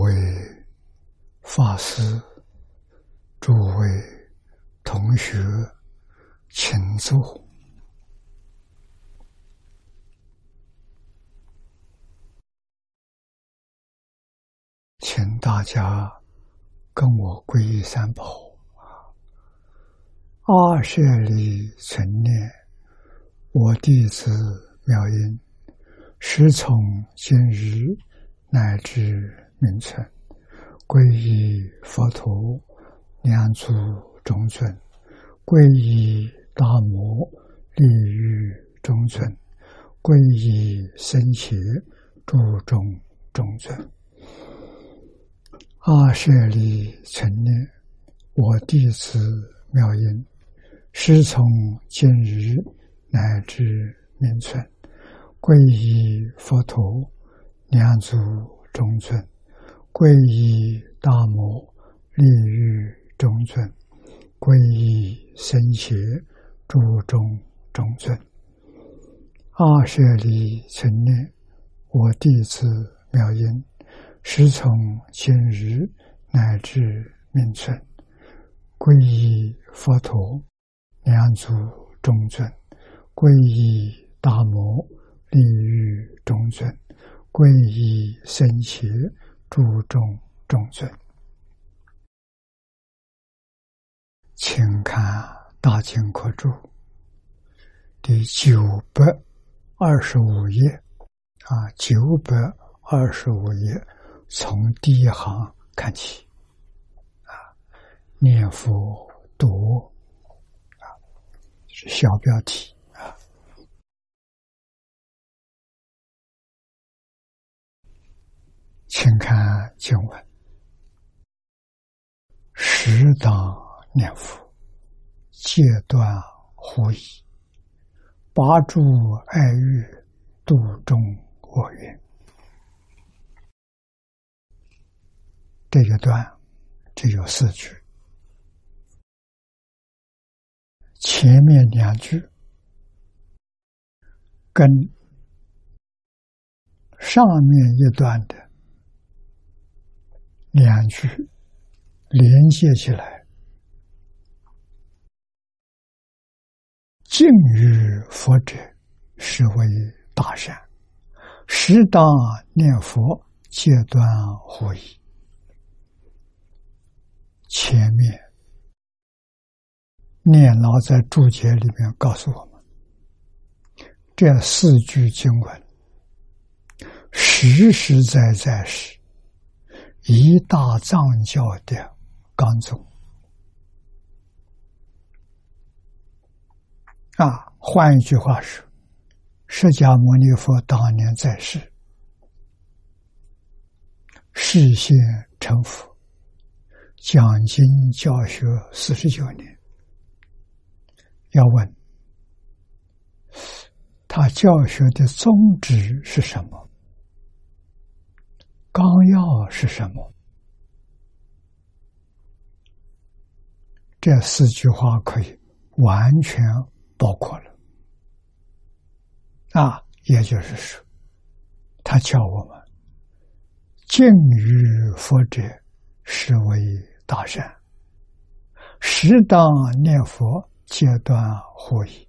为法师、诸位同学，请坐，请大家跟我皈依三宝。阿舍利存念，我弟子妙音，时从今日乃至名存，皈依佛陀、两祖中尊，皈依大摩利于中尊，皈依僧伽诸众中尊。阿舍利存念，我弟子妙音。师从今日乃至明存，皈依佛陀、两祖中尊，皈依大摩利于中尊，皈依僧伽诸众中尊。阿舍利存念，我弟子妙音，师从今日乃至明存，皈依佛陀。两足中尊，皈依大摩利于中尊，皈依僧伽诸众中尊。请看《大清课注》第九百二十五页啊，九百二十五页，从第一行看起啊，念佛读啊。是小标题请看经文：十当念佛，戒断狐疑，拔诸爱欲，度众恶缘。这一段只有四句。前面两句跟上面一段的两句连接起来，敬于佛者，是为大善；适当念佛，戒断惑疑。前面。念老在注解里面告诉我们，这四句经文实实在在是一大藏教的纲宗啊。换一句话说，释迦牟尼佛当年在世，世现成佛，讲经教学四十九年。要问他教学的宗旨是什么？纲要是什么？这四句话可以完全包括了。啊，也就是说，他教我们敬于佛者，是为大善；适当念佛。阶段会议，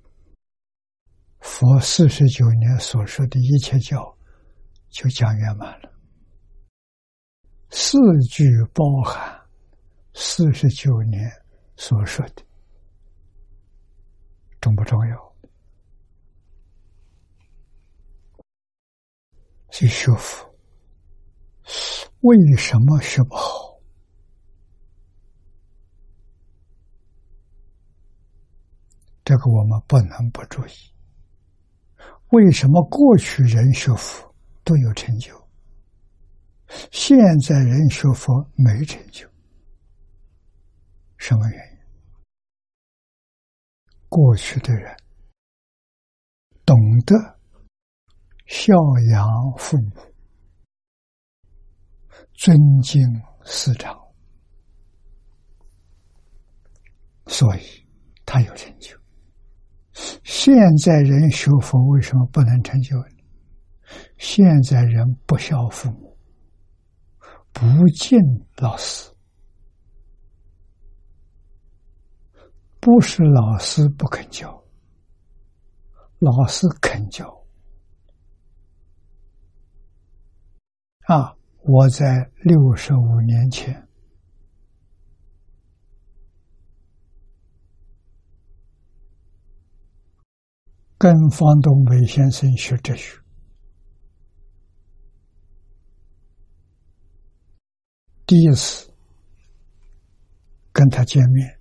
佛四十九年所说的一切教就讲圆满了。四句包含四十九年所说的，重不重要？去学佛，为什么学不好？这个我们不能不注意。为什么过去人学佛都有成就，现在人学佛没成就？什么原因？过去的人懂得孝养父母，尊敬师长，所以他有成就。现在人学佛为什么不能成就？现在人不孝父母，不敬老师，不是老师不肯教，老师肯教。啊，我在六十五年前。跟方东伟先生学哲学，第一次跟他见面，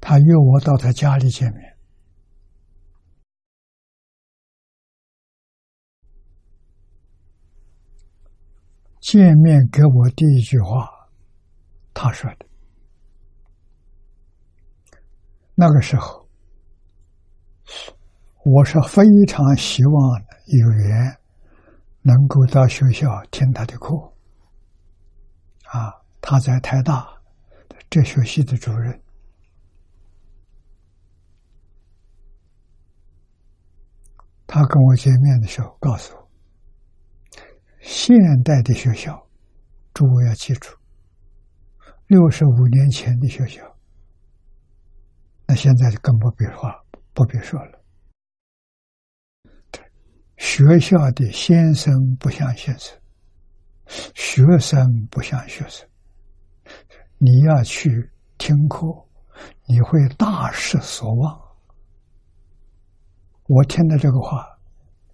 他约我到他家里见面。见面给我第一句话，他说的，那个时候。我是非常希望有缘能够到学校听他的课，啊，他在台大哲学系的主任，他跟我见面的时候告诉我，现代的学校，诸位要记住，六十五年前的学校，那现在就更不必说，不必说了。学校的先生不像先生，学生不像学生。你要去听课，你会大失所望。我听到这个话，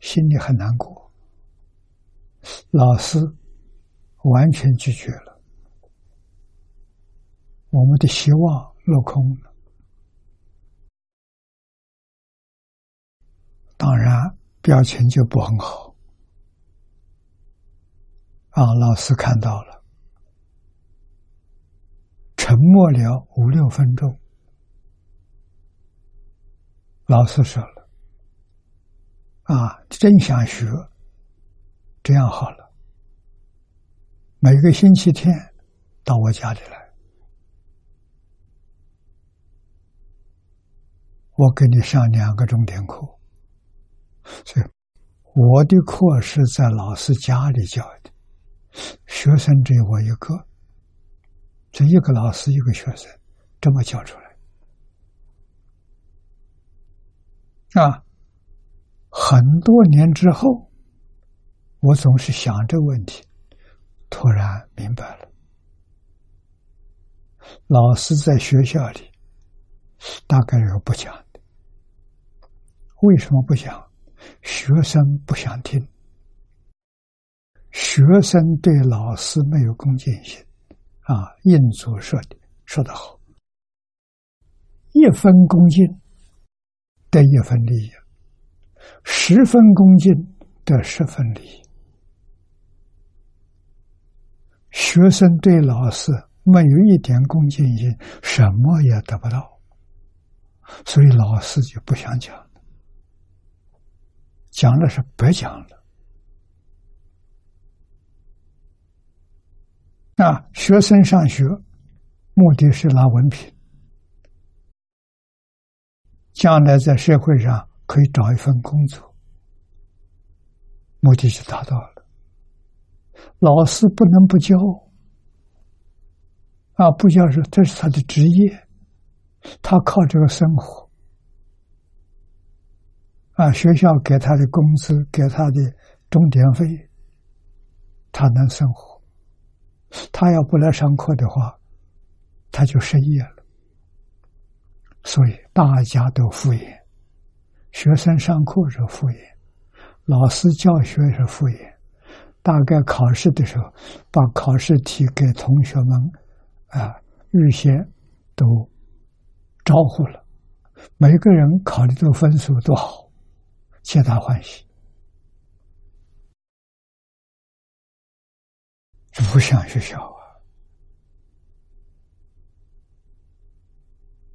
心里很难过。老师完全拒绝了，我们的希望落空了。当然。表情就不很好，啊！老师看到了，沉默了五六分钟。老师说了：“啊，真想学，这样好了，每个星期天到我家里来，我给你上两个钟点课。”所以，我的课是在老师家里教的，学生只有我一个，这一个老师一个学生这么教出来啊。很多年之后，我总是想这个问题，突然明白了，老师在学校里大概有不讲的，为什么不讲？学生不想听，学生对老师没有恭敬心，啊，印祖说的说得好，一分恭敬得一分利益，十分恭敬得十分利益。学生对老师没有一点恭敬心，什么也得不到，所以老师就不想讲。讲了是白讲了。那学生上学，目的是拿文凭，将来在社会上可以找一份工作，目的就达到了。老师不能不教，啊，不教是这是他的职业，他靠这个生活。啊，学校给他的工资，给他的钟点费，他能生活。他要不来上课的话，他就失业了。所以大家都敷衍，学生上课是敷衍，老师教学是敷衍。大概考试的时候，把考试题给同学们啊预先都招呼了，每个人考的这个分数都好。皆大欢喜，不像学校啊！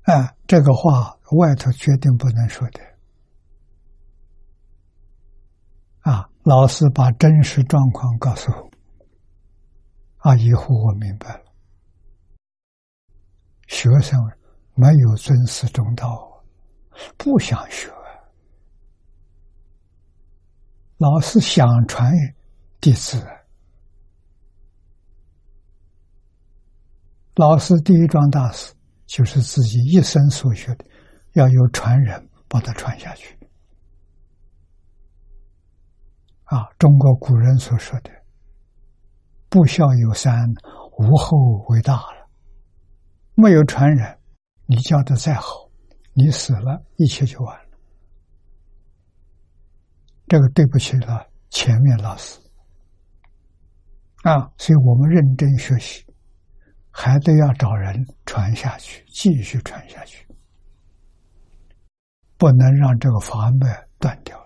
哎，这个话外头绝对不能说的啊！老师把真实状况告诉我，啊，以后我明白了，学生没有尊师重道，不想学。老师想传弟子，老师第一桩大事就是自己一生所学的，要有传人把它传下去。啊，中国古人所说的“不孝有三，无后为大”了。没有传人，你教的再好，你死了，一切就完了。这个对不起了前面老师啊，所以我们认真学习，还得要找人传下去，继续传下去，不能让这个法脉断掉。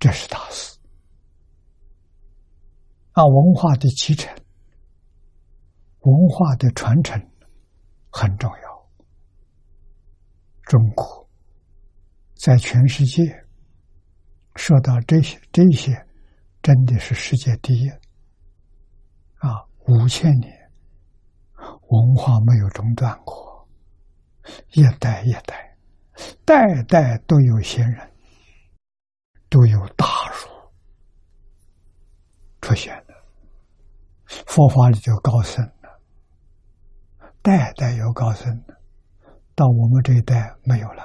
这是大事啊！文化的继承、文化的传承很重要。中国在全世界说到这些，这些真的是世界第一啊！五千年文化没有中断过，一代一代，代代都有先人。都有大儒出现的，佛法里就高僧了，代代有高僧的，到我们这一代没有了。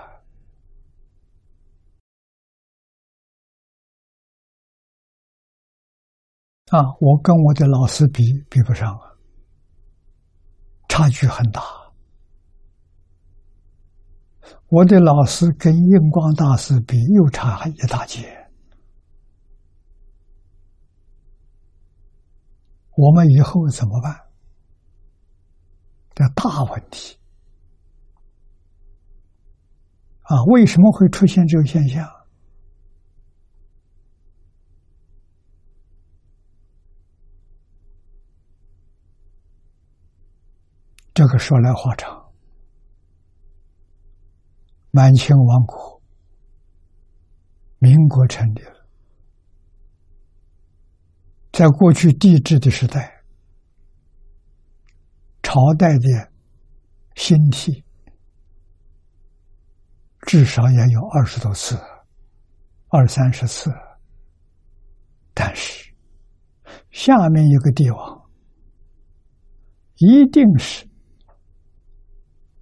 啊，我跟我的老师比比不上啊，差距很大。我的老师跟印光大师比，又差一大截。我们以后怎么办？这大问题啊！为什么会出现这个现象？这个说来话长。满清亡国，民国成立了。在过去帝制的时代，朝代的兴替至少也有二十多次，二三十次。但是，下面一个帝王一定是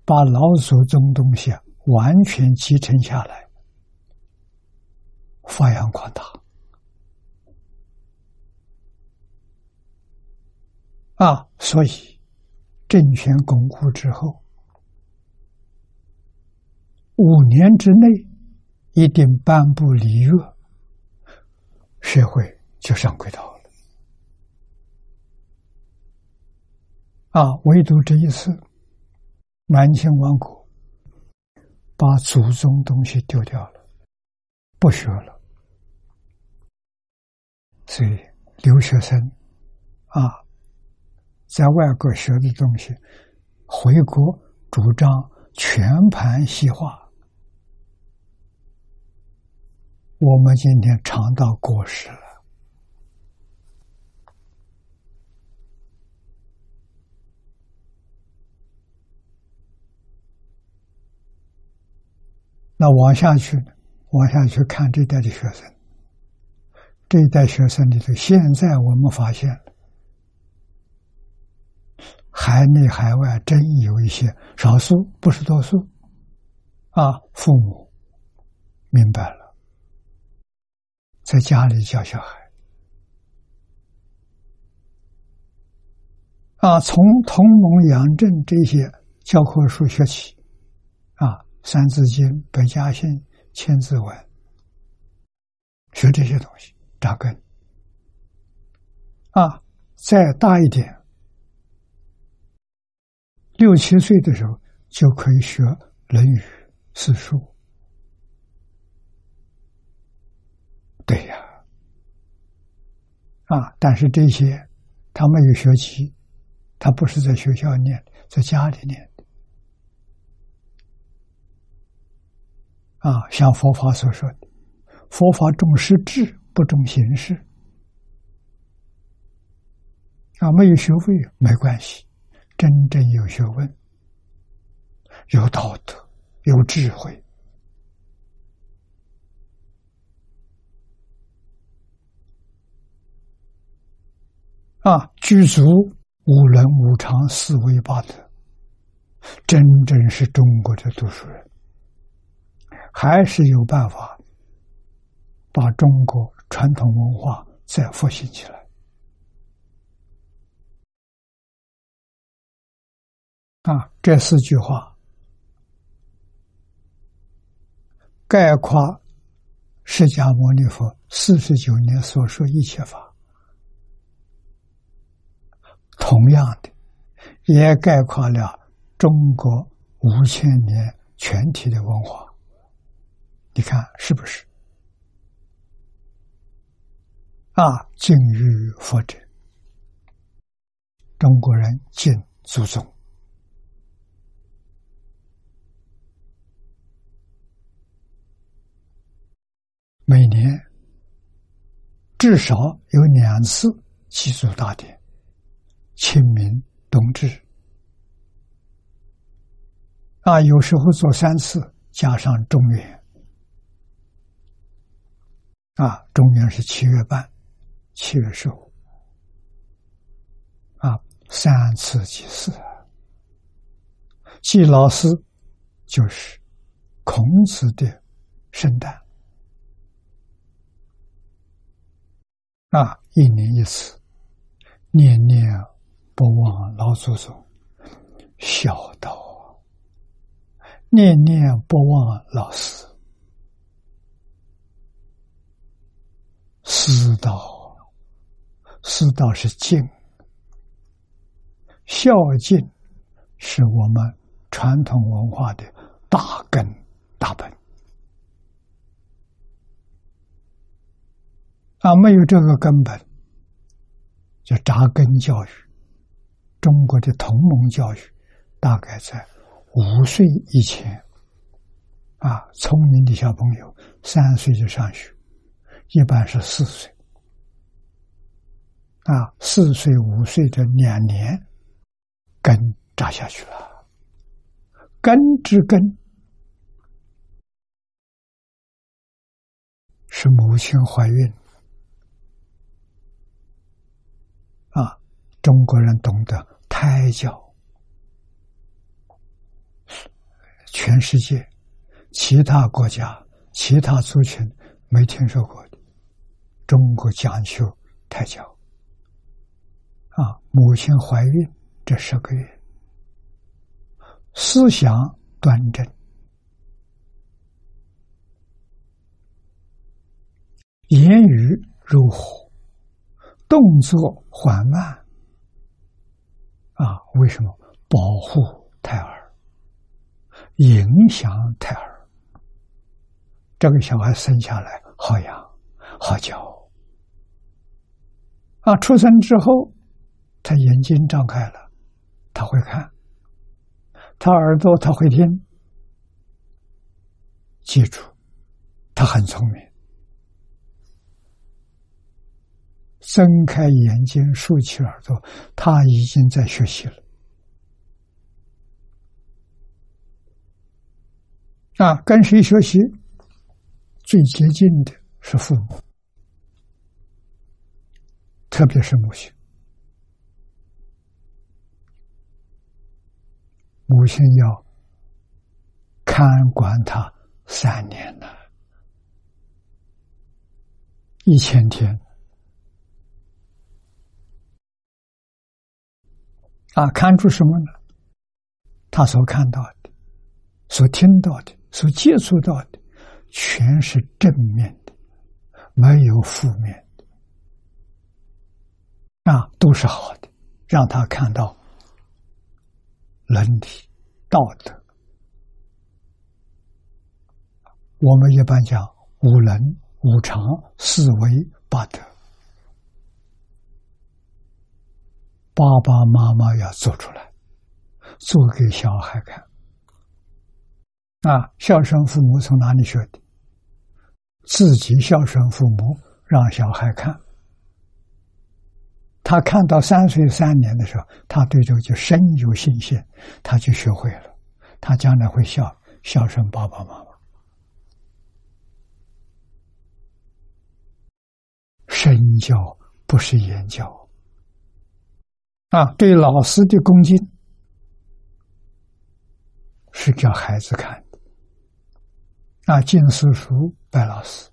把老祖宗东西。完全继承下来，发扬光大啊！所以政权巩固之后，五年之内一定颁布礼乐，社会就上轨道了啊！唯独这一次，满清亡国。把祖宗东西丢掉了，不学了，所以留学生啊，在外国学的东西，回国主张全盘西化，我们今天尝到果实了。那往下去，往下去看这代的学生，这一代学生里头，现在我们发现，海内海外真有一些少数，不是多数，啊，父母明白了，在家里教小孩，啊，从同盟养正这些教科书学起，《三字经》《百家姓》《千字文》，学这些东西扎根。啊，再大一点，六七岁的时候就可以学《论语》四书。对呀，啊，但是这些他没有学习，他不是在学校念，在家里念。啊，像佛法所说的，佛法重实质，不重形式。啊，没有学位没关系，真正有学问、有道德、有智慧，啊，具足五伦五常四维八德，真正是中国的读书人，还是有办法把中国传统文化再复兴起来。啊，这四句话概括释迦牟尼佛四十九年所说一切法，同样的，也概括了中国五千年全体的文化。你看是不是？啊，敬于佛者，中国人敬祖宗。每年至少有两次祭祖大典，清明、冬至，啊，有时候做三次，加上中元，啊，中元是七月半，七月十五，啊，三次祭祀，祭老师就是孔子的圣诞。啊，一年一次，念念不忘老祖宗，孝道；念念不忘老师，师道。师道是敬，孝敬是我们传统文化的大根大本。啊，没有这个根本，叫扎根教育。中国的同盟教育，大概在五岁以前，啊，聪明的小朋友三岁就上学，一般是四岁，啊，四岁五岁这两年，根扎下去了，根之根是母亲怀孕。啊中国人懂得胎教，全世界其他国家、其他族群没听说过。中国讲究胎教，啊，母亲怀孕这十个月，思想端正，言语如火，动作缓慢。啊，为什么保护胎儿，影响胎儿？这个小孩生下来好养好教。啊，出生之后，他眼睛张开了，他会看；他耳朵他会听。记住，他很聪明。睁开眼睛，竖起耳朵，他已经在学习了。啊，跟谁学习？最接近的是父母，特别是母亲。母亲要看管他三年了，一千天。啊，看出什么呢？他所看到的、所听到的、所接触到的，全是正面的，没有负面，啊，都是好的，让他看到伦理、道德。我们一般讲五伦、五常、四维、八德。爸爸妈妈要做出来，做给小孩看。啊，孝顺父母从哪里学的？自己孝顺父母，让小孩看。他看到三岁三年的时候，他对这个就深有信心，他就学会了，他将来会孝孝顺爸爸妈妈。身教不是言教。啊，对老师的恭敬是叫孩子看的。啊，敬师叔，拜老师。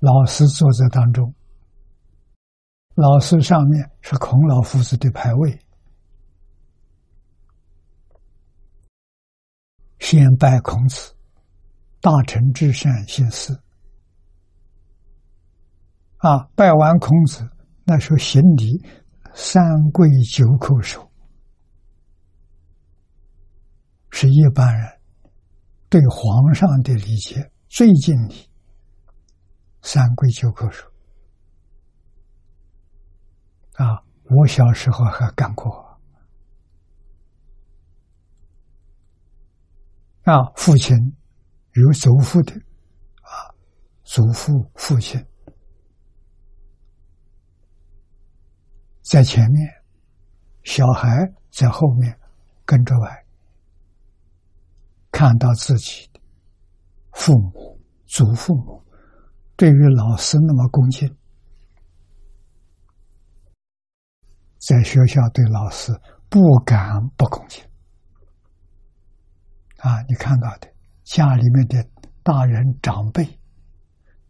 老师坐在当中，老师上面是孔老夫子的牌位，先拜孔子，大成至善，先师。啊，拜完孔子，那时候行礼三跪九叩首，是一般人对皇上的理解最敬礼。三跪九叩首啊！我小时候还干过啊。父亲有祖父的啊，祖父父亲在前面，小孩在后面跟着玩，看到自己的父母、祖父母。对于老师那么恭敬，在学校对老师不敢不恭敬啊！你看到的家里面的大人长辈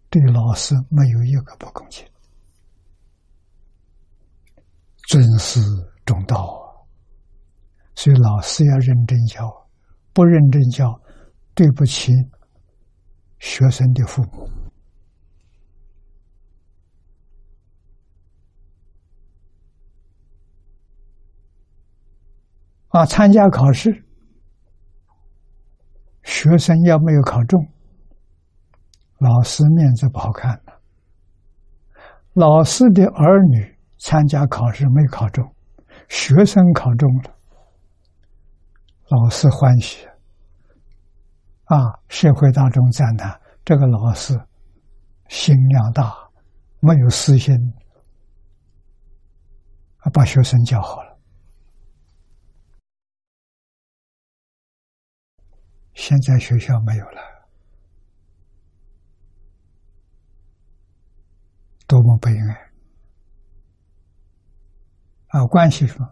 对老师没有一个不恭敬，尊师重道啊！所以老师要认真教，不认真教，对不起学生的父母。啊，参加考试，学生要没有考中，老师面子不好看的。老师的儿女参加考试没考中，学生考中了，老师欢喜。啊，社会大众赞叹这个老师心量大，没有私心，把学生教好了。现在学校没有了，多么悲哀！啊，关系什么？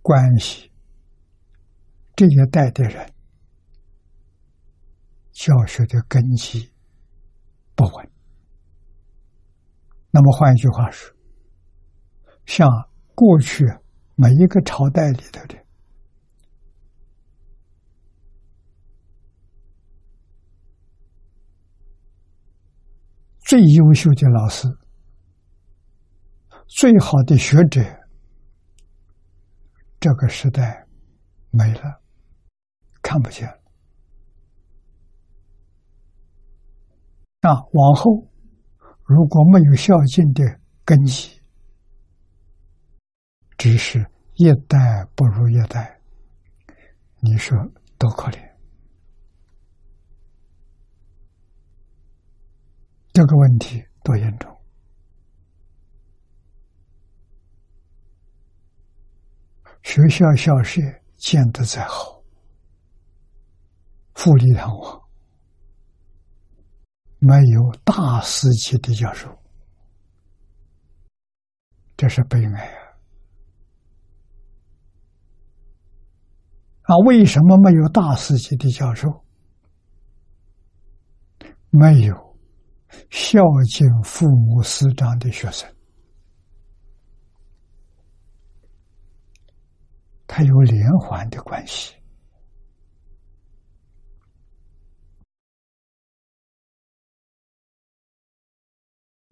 关系这一代的人教学的根基不稳。那么换一句话说，像过去每一个朝代里头的。最优秀的老师，最好的学者，这个时代没了，看不见。那往后如果没有孝敬的根基，只是一代不如一代，你说多可怜？这个问题多严重？学校校舍建得再好，富丽堂皇，没有大师级的教授，这是悲哀啊！啊，为什么没有大师级的教授？没有。孝敬父母师长的学生，他有连环的关系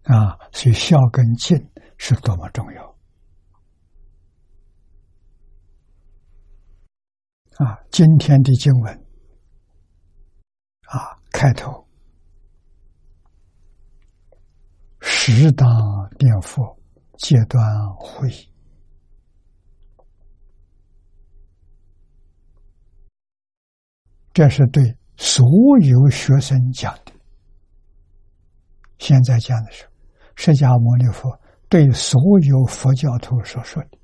啊！所以孝跟敬是多么重要啊！今天的经文啊，开头。适当念佛，戒断会，这是对所有学生讲的。现在讲的是释迦牟尼佛对所有佛教徒所说的，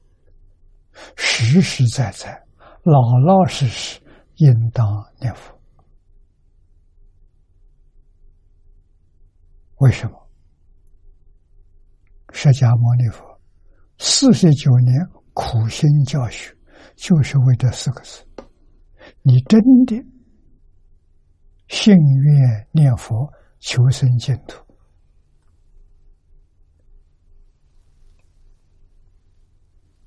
实实在在、老老实实，应当念佛。为什么？释迦牟尼佛四十九年苦心教学，就是为这四个字。你真的信愿念佛，求生净土。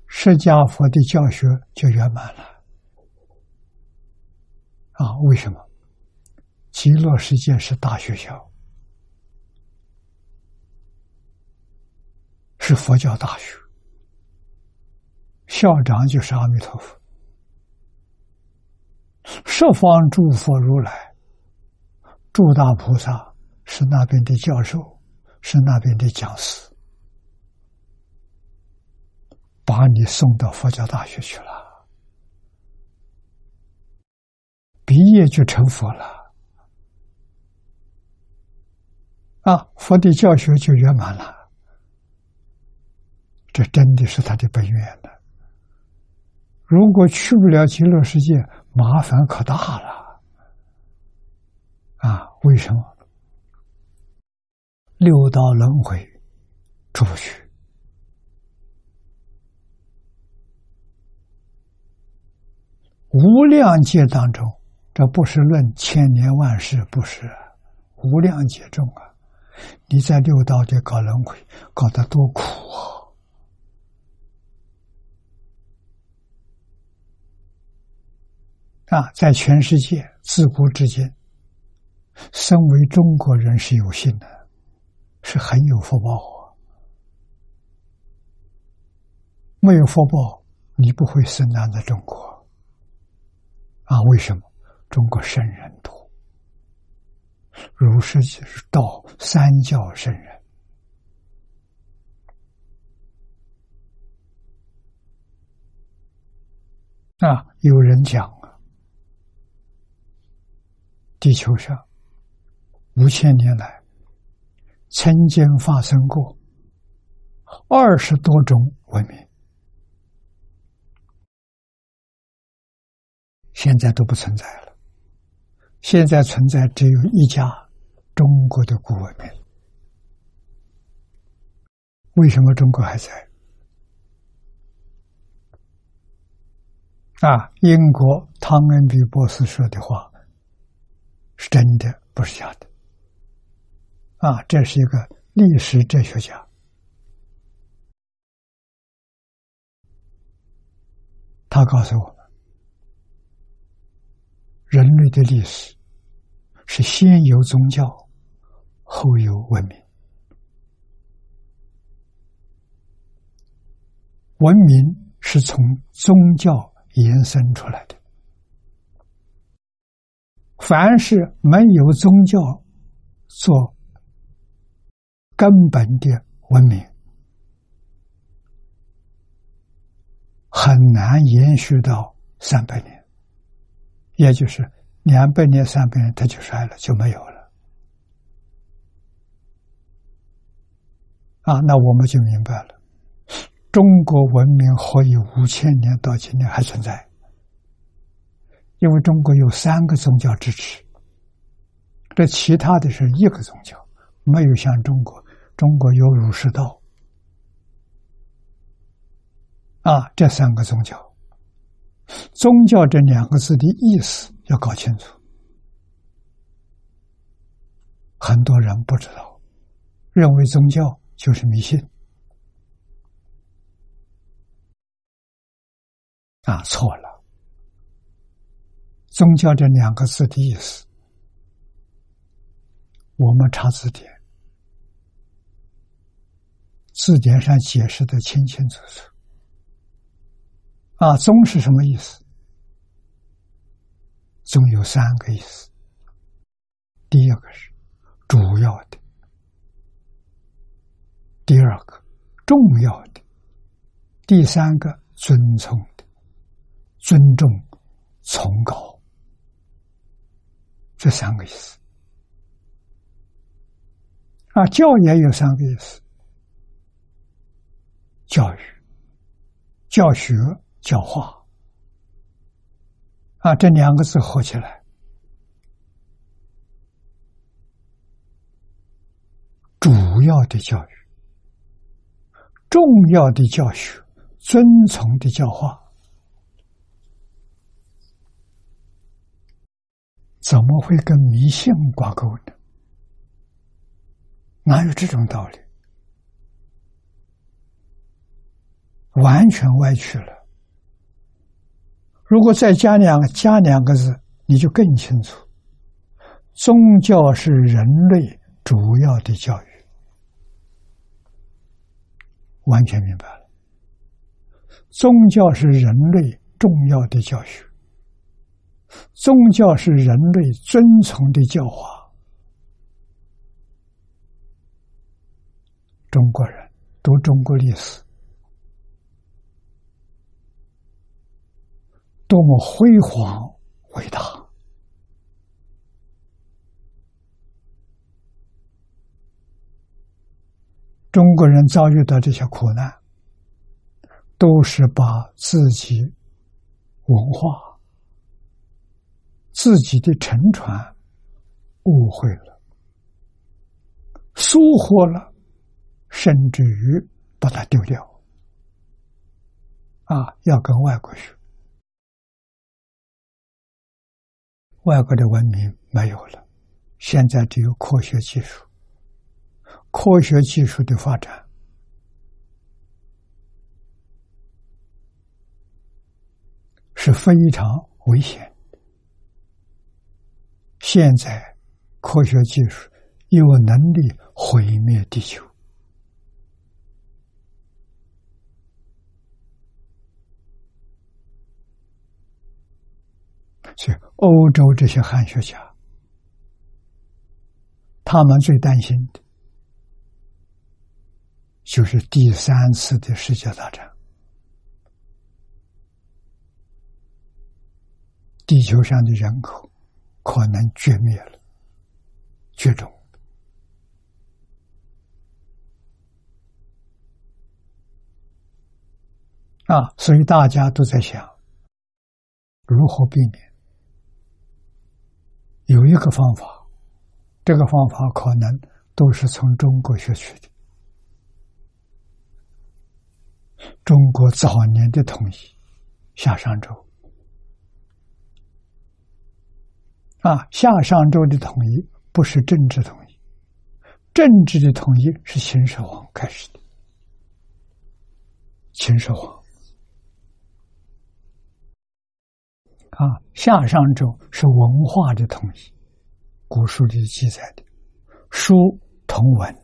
释迦佛的教学就圆满了啊！为什么？极乐世界是大学校，是佛教大学，校长就是阿弥陀佛，十方诸佛如来、诸大菩萨是那边的教授，是那边的讲师。把你送到佛教大学去了，毕业就成佛了，啊，佛的教学就圆满了。这真的是他的本愿的。如果去不了极乐世界，麻烦可大了。啊，为什么？六道轮回出不去。无量劫当中，这不是论千年万世，不是无量劫中啊！你在六道里搞轮回，搞得多苦啊！啊，在全世界自古至今，身为中国人是有幸的，是很有福报啊！没有福报，你不会生长在中国。啊，为什么中国圣人多？儒释道三教圣人啊，有人讲，地球上五千年来曾经发生过二十多种文明。现在都不存在了。现在存在只有一家中国的古文明。为什么中国还在？啊，英国汤恩比博士说的话是真的，不是假的。啊，这是一个历史哲学家，他告诉我们。人类的历史是先有宗教，后有文明。文明是从宗教延伸出来的。凡是没有宗教做根本的文明，很难延续到三百年。也就是两百年、三百年，它就衰了，就没有了。啊，那我们就明白了，中国文明何以五千年到今天还存在？因为中国有三个宗教支持，这其他的是一个宗教，没有像中国，中国有儒释道，啊，这三个宗教。宗教这两个字的意思要搞清楚，很多人不知道，认为宗教就是迷信，啊，错了。宗教这两个字的意思，我们查字典，字典上解释的清清楚楚。啊，宗是什么意思？宗有三个意思。第一个是主要的，第二个重要的，第三个尊崇的，尊重、崇高，这三个意思。啊，教也有三个意思：教育、教学。教化。啊，这两个字合起来，主要的教育。重要的教学、遵从的教化，怎么会跟迷信挂钩呢？哪有这种道理？完全歪曲了。如果再加两个加两个字，你就更清楚。宗教是人类主要的教育，完全明白了。宗教是人类重要的教学，宗教是人类遵从的教化。中国人读中国历史。多么辉煌伟大！中国人遭遇到这些苦难，都是把自己文化、自己的沉船误会了、疏忽了，甚至于把它丢掉。啊，要跟外国学。外国的文明没有了，现在只有科学技术。科学技术的发展是非常危险。现在科学技术有能力毁灭地球。所以，欧洲这些汉学家，他们最担心的，就是第三次的世界大战，地球上的人口可能绝灭了，绝种啊！所以大家都在想，如何避免。有一个方法，这个方法可能都是从中国学去的。中国早年的统一，夏商周啊，夏商周的统一不是政治统一，政治的统一是秦始皇开始的。秦始皇。啊，夏商周是文化的统一，古书里记载的，书同文，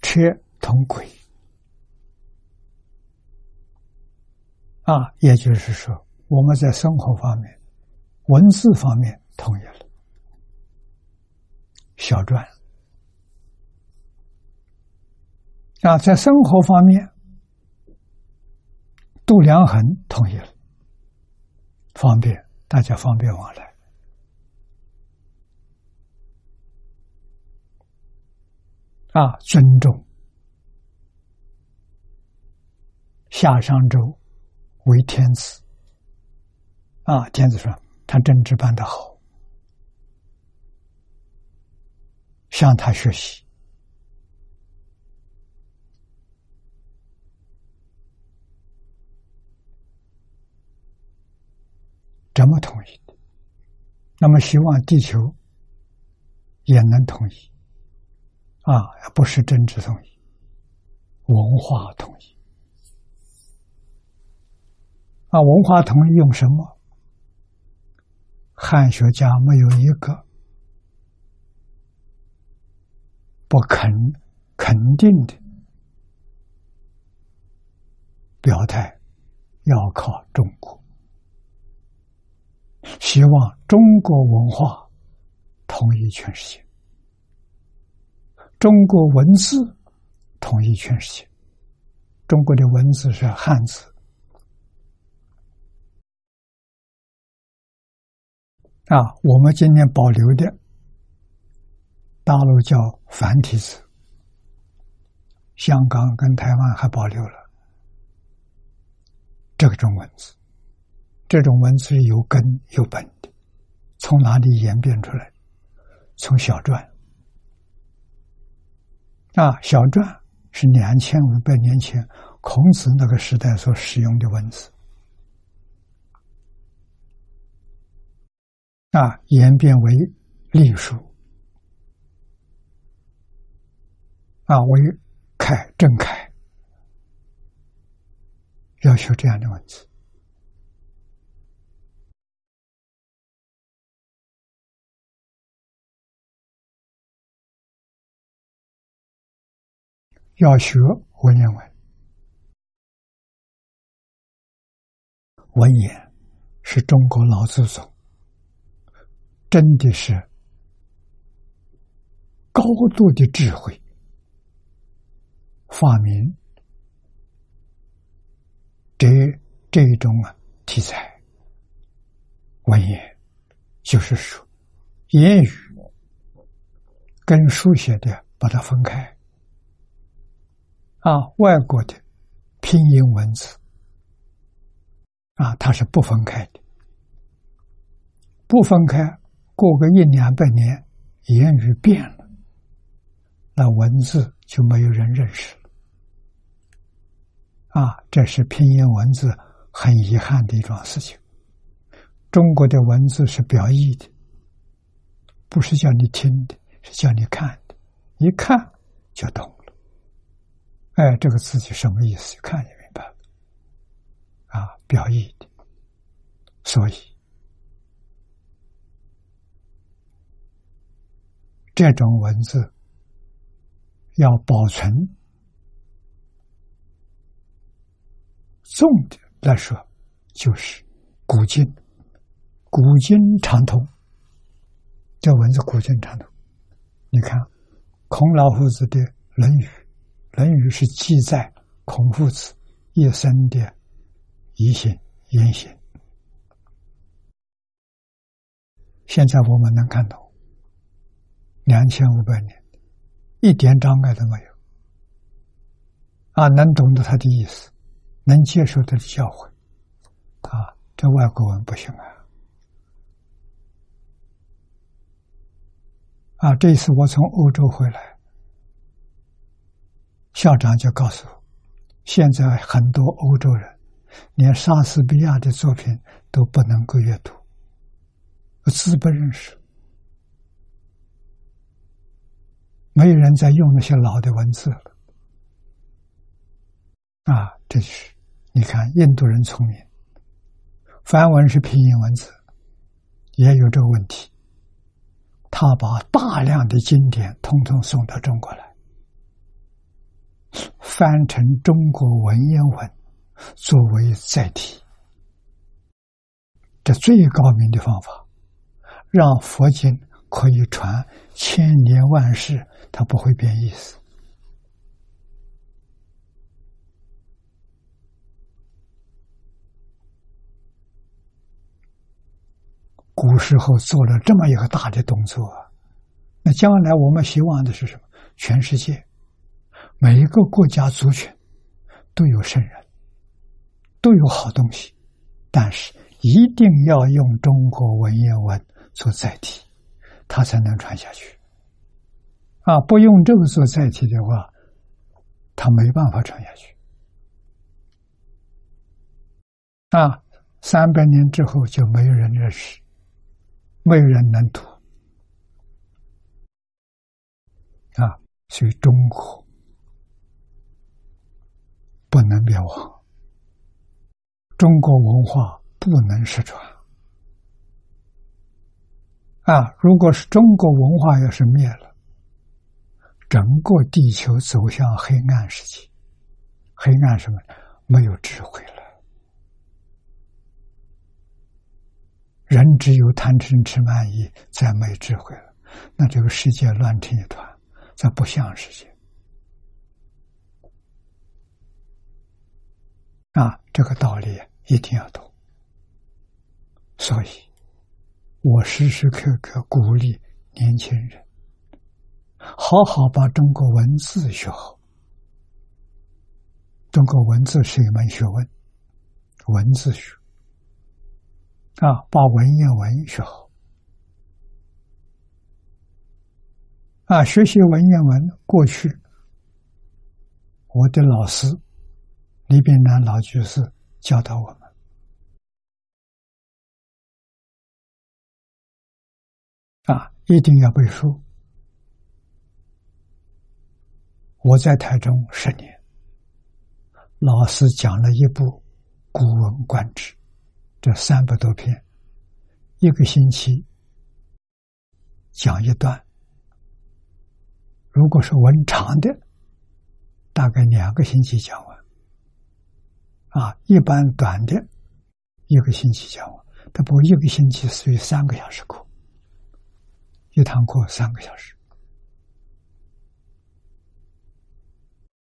车同轨，啊，也就是说，我们在生活方面、文字方面统一了。小篆啊，在生活方面，度量衡统一了。方便大家方便往来啊，尊重夏商周为天子啊，天子说他政治办得好，向他学习。怎么统一？那么希望地球也能统一啊，不是政治统一，文化统一啊，文化统一用什么？汉学家没有一个不肯肯定的表态，要靠中国。希望中国文化统一全世界，中国文字统一全世界。中国的文字是汉字啊，我们今天保留的大陆叫繁体字，香港跟台湾还保留了这种文字。这种文字有根有本的，从哪里演变出来？从小篆啊，小篆是两千五百年前孔子那个时代所使用的文字，啊，演变为隶书，啊，为楷正楷，要求这样的文字。要学文言文，文言是中国老祖宗，真的是高度的智慧发明这这一种啊题材。文言就是说，言语跟书写的把它分开。啊，外国的拼音文字啊，它是不分开的，不分开，过个一两百年，言语变了，那文字就没有人认识了。啊，这是拼音文字很遗憾的一桩事情。中国的文字是表意的，不是叫你听的，是叫你看的，一看就懂了。哎，这个字就什么意思？看就明白了。啊，表意的，所以这种文字要保存，重的来说就是古今，古今长通。这文字古今长通，你看孔老夫子的《论语》。《论语》是记载孔夫子一生的言行言行。现在我们能看到，两千五百年，一点障碍都没有，啊，能懂得他的意思，能接受他的教诲，啊，这外国文不行啊！啊，这次我从欧洲回来。校长就告诉我，现在很多欧洲人连莎士比亚的作品都不能够阅读，字不认识，没有人在用那些老的文字了。啊，这是你看，印度人聪明，梵文是拼音文字，也有这个问题，他把大量的经典通通送到中国来。翻成中国文言文作为载体，这最高明的方法，让佛经可以传千年万世，它不会变意思。古时候做了这么一个大的动作，那将来我们希望的是什么？全世界。每一个国家族群都有圣人，都有好东西，但是一定要用中国文言文做载体，它才能传下去。啊，不用这个做载体的话，它没办法传下去。啊，三百年之后就没有人认识，没有人能读。啊，所以中国。不能灭亡，中国文化不能失传。啊，如果是中国文化要是灭了，整个地球走向黑暗时期。黑暗什么？没有智慧了，人只有贪嗔痴慢疑，再没智慧了，那这个世界乱成一团，这不像世界。啊，这个道理一定要懂。所以，我时时刻刻鼓励年轻人，好好把中国文字学好。中国文字是一门学问，文字学啊，把文言文学好啊，学习文言文，过去我的老师李炳南老居士教导我们。一定要背书。我在台中十年，老师讲了一部《古文观止》，这三百多篇，一个星期讲一段。如果是文长的，大概两个星期讲完。啊，一般短的，一个星期讲完。他不一个星期属于三个小时课。一堂课三个小时，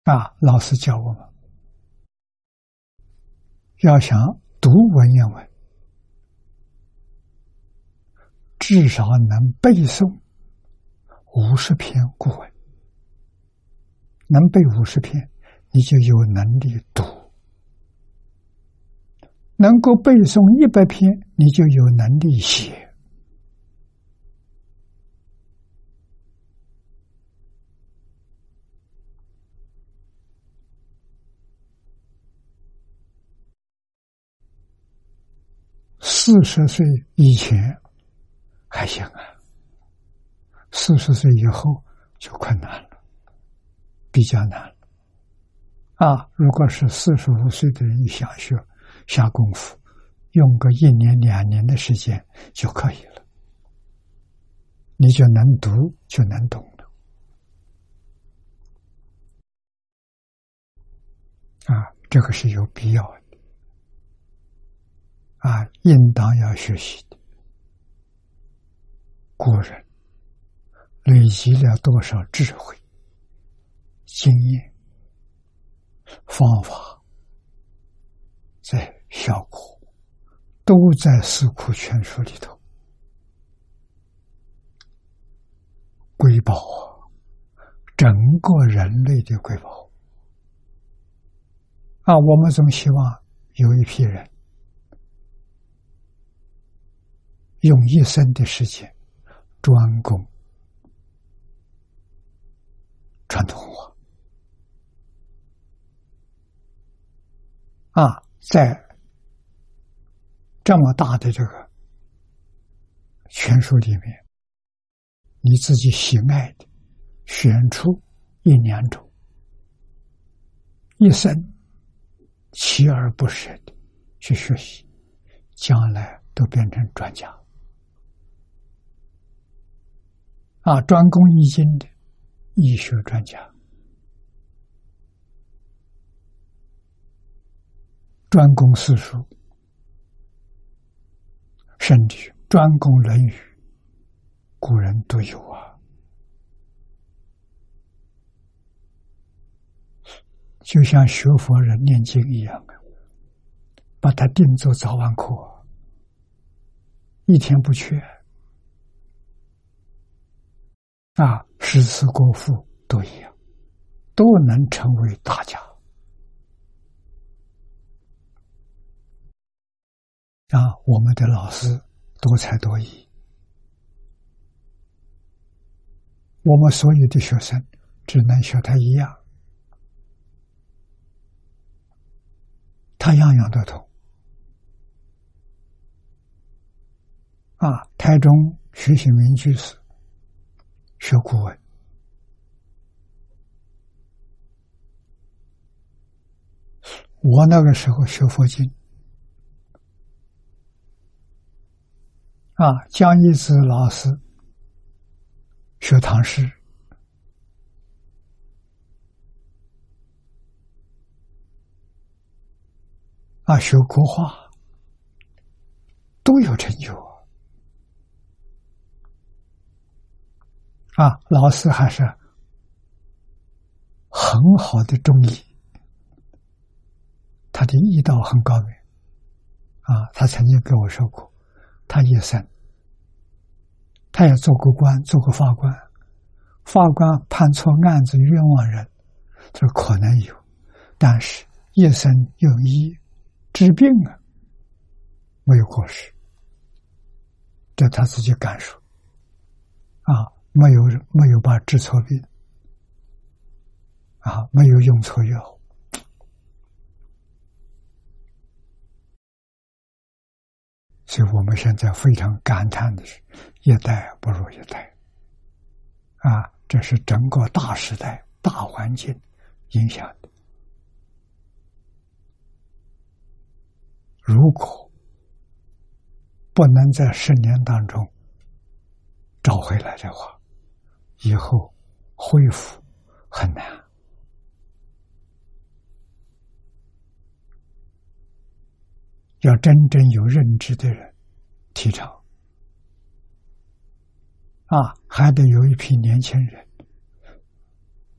啊！老师教我们要想读文言文，至少能背诵五十篇古文。能背五十篇，你就有能力读；能够背诵一百篇，你就有能力写。四十岁以前还行啊，四十岁以后就困难了，比较难了。啊，如果是四十五岁的人想学下功夫，用个一年两年的时间就可以了，你就能读就能懂了。啊，这个是有必要的。啊，应当要学习的。古人累积了多少智慧、经验、方法，在效果都在《四库全书》里头。瑰宝啊，整个人类的瑰宝啊！我们总希望有一批人。用一生的时间专攻传统文化啊，在这么大的这个全书里面，你自己喜爱的，选出一两种，一生锲而不舍的去学习，将来都变成专家。啊，专攻易经的医学专家，专攻四书，甚至专攻《论语》，古人都有啊。就像学佛人念经一样，把它定做早晚课，一天不缺。啊，诗词歌赋都一样，都能成为大家。啊，我们的老师多才多艺，我们所有的学生只能学他一样，他样样都通。啊，台中徐喜明居士。学古文，我那个时候学佛经，啊，江一之老师学唐诗，啊，学国画，都有成就。啊，老师还是很好的中医，他的医道很高明。啊，他曾经跟我说过，他一生，他也做过官，做过法官，法官判错案子冤枉人，这可能有，但是一生用医治病啊，没有过失，这他自己感受，啊。没有没有把治错病啊，没有用错药。所以我们现在非常感叹的是，一代不如一代。啊，这是整个大时代、大环境影响的。如果不能在十年当中找回来的话，以后恢复很难。要真正有认知的人提倡。啊，还得有一批年轻人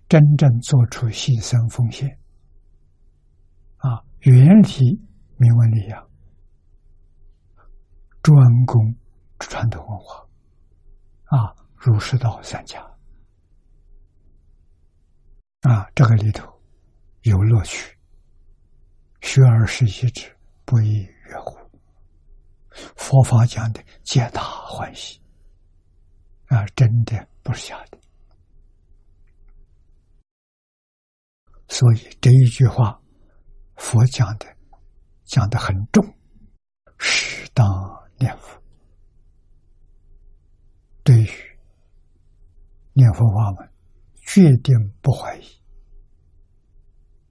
真正做出牺牲奉献。啊，远离名闻利养，专攻传统文化。啊，儒释道三家啊，这个里头有乐趣，学而时习之，不亦乐乎？佛法讲的皆大欢喜啊，真的不是假的。所以这一句话，佛讲的讲的很重，适当念佛。对于念佛法门，决定不怀疑，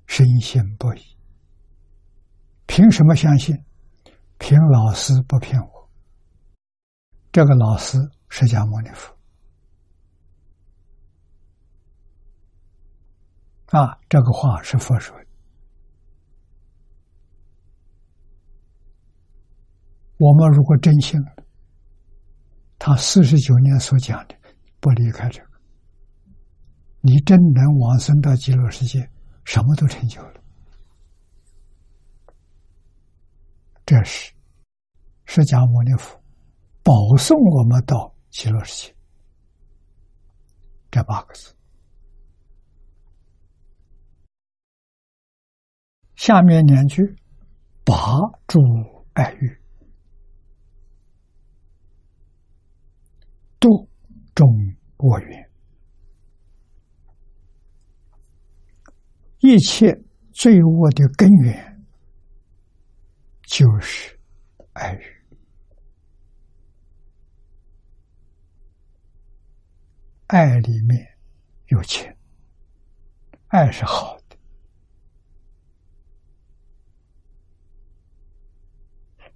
深信不疑。凭什么相信？凭老师不骗我。这个老师释迦牟尼佛啊，这个话是佛说的。我们如果真信了，他四十九年所讲的，不离开这，你真能往生到极乐世界，什么都成就了。这是释迦牟尼佛保送我们到极乐世界，这八个字。下面两句：拔诸爱欲，度众我缘，一切罪恶的根源。就是爱欲，爱里面有情，爱是好的。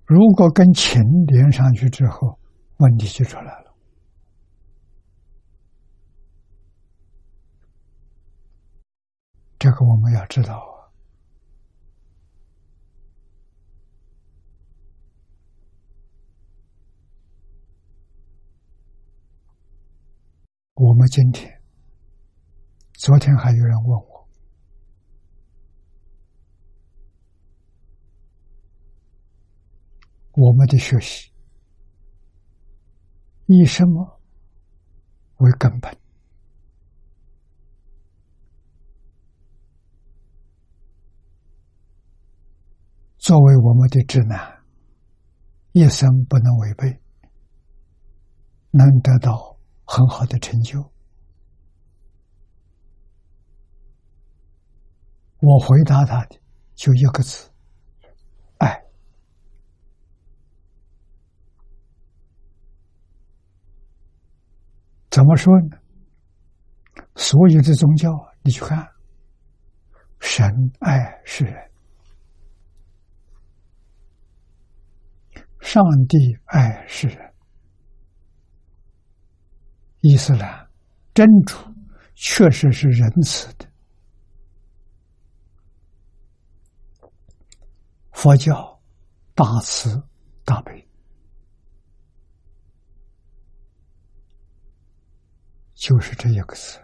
如果跟情连上去之后，问题就出来了。这个我们要知道啊。我们今天、昨天还有人问我，我们的学习以什么为根本？作为我们的指南，一生不能违背，能得到。很好的成就，我回答他的就一个字：爱。怎么说呢？所有的宗教，你去看，神爱世人，上帝爱世人。伊斯兰真主确实是仁慈的，佛教大慈大悲，就是这一个字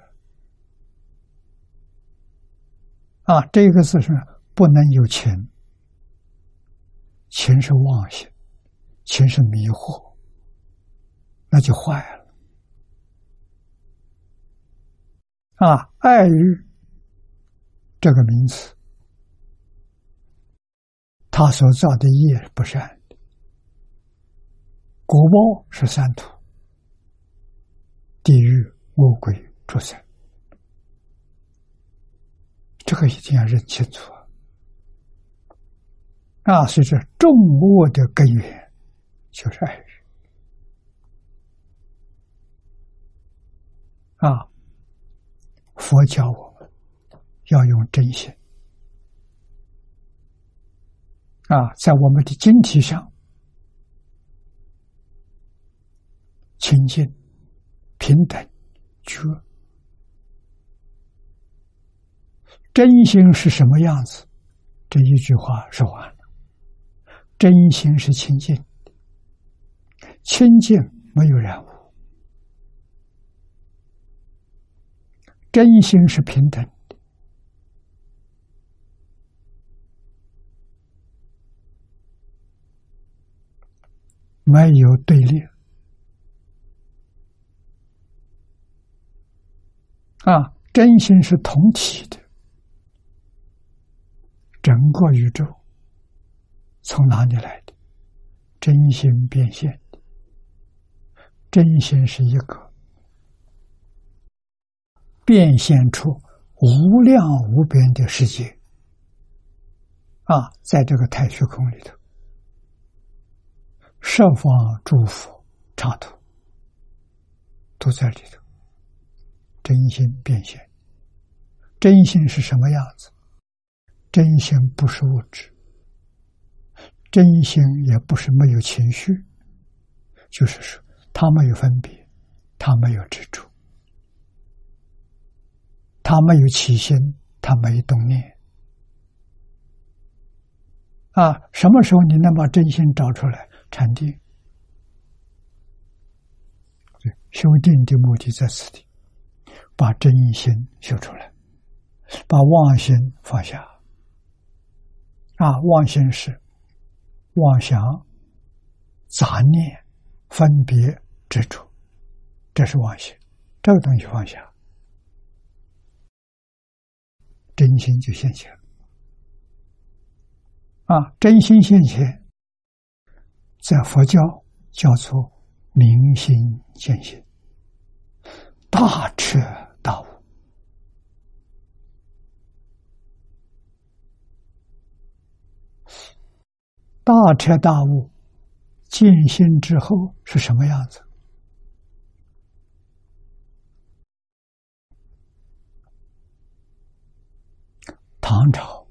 啊！这个字是不能有情，情是妄想，情是迷惑，那就坏了。啊，爱欲这个名词，他所造的业不善的，果报是三途，地狱、恶鬼、畜生。这个一定要认清楚啊！啊，所以这众恶的根源就是爱欲啊。佛教我们要用真心啊，在我们的经体上清净、平等、觉。真心是什么样子？这一句话说完了。真心是清净，清净没有染污；真心是平等的，没有对立。啊，真心是同体的。整个宇宙从哪里来的？真心变现，真心是一个变现出无量无边的世界啊！在这个太虚空里头，十方诸佛刹土都在里头。真心变现，真心是什么样子？真心不是物质，真心也不是没有情绪，就是说，他没有分别，他没有执着，他没有起心，他没有动念。啊，什么时候你能把真心找出来？禅定，修定的目的在此地，把真心修出来，把妄心放下。啊，妄心是妄想、杂念、分别、执着，这是妄想。这个东西放下，真心就现前。啊，真心现前，在佛教叫做明心见性，大彻大悟。大彻大悟，见性之后是什么样子？唐朝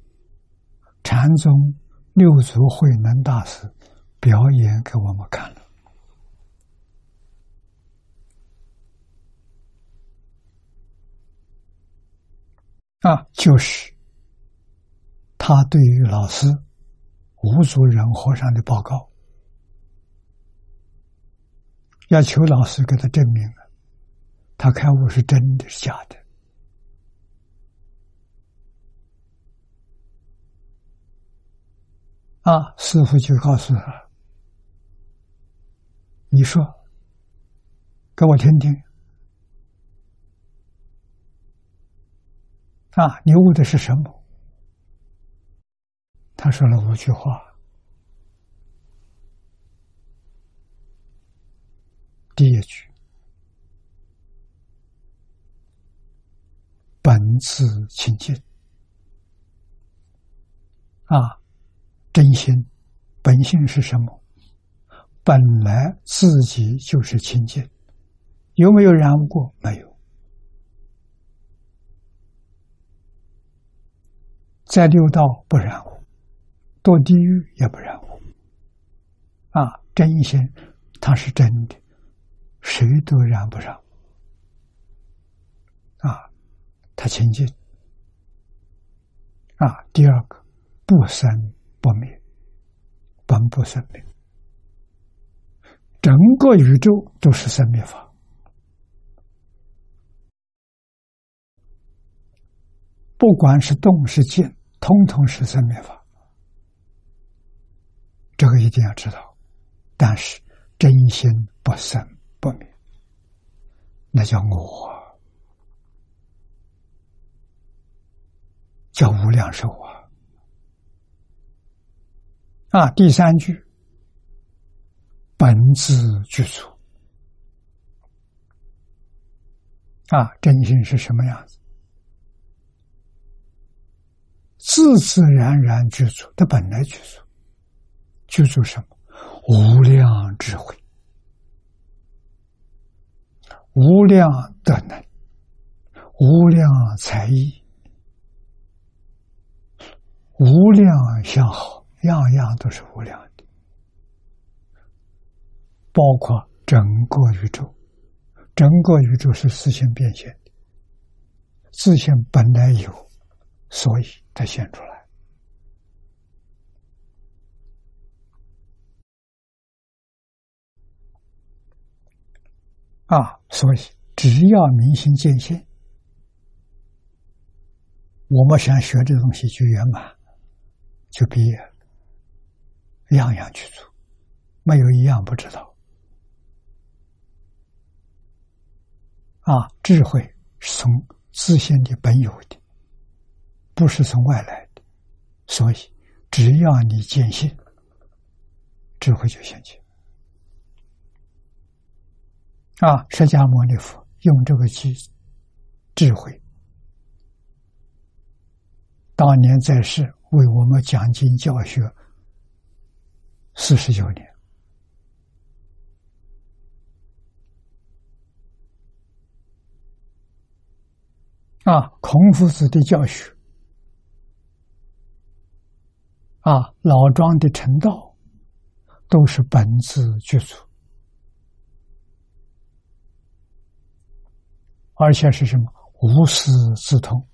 禅宗六祖慧能大师表演给我们看了，啊，就是他对于老师。无族人和尚的报告，要求老师给他证明了，他开悟是真的是假的？啊，师傅就告诉他：“你说，给我听听。啊，你悟的是什么？”他说了五句话。第一句：“本自清净。”啊，真心。本性是什么？本来自己就是清净，有没有染污过？没有，在六道不染污。堕地狱也不染污，啊，真心它是真的，谁都染不上，啊，他清净，啊，第二个不生。不灭，本不生灭，整个宇宙都是生灭法，不管是动是静，通通是生命法。这个一定要知道，但是真心不生不灭，那叫我，叫无量寿啊！啊，第三句，本自具足啊，真心是什么样子？自自然然具足，它本来具足，具足什么？无量智慧，无量德能，无量才艺，无量相好，样样都是无量的，包括整个宇宙，整个宇宙是自性变现的，自性本来有，所以它现出来。啊，所以只要明心见性，我们想学这东西就圆满，就毕业了，样样去做，没有一样不知道。啊，智慧是从自身的本有的，不是从外来的，所以只要你坚信，智慧就现起。啊！释迦牟尼佛用这个机智慧，当年在世为我们讲经教学四十九年。啊，孔夫子的教学，啊，老庄的成道，都是本自具足。而且是什么？无师自通。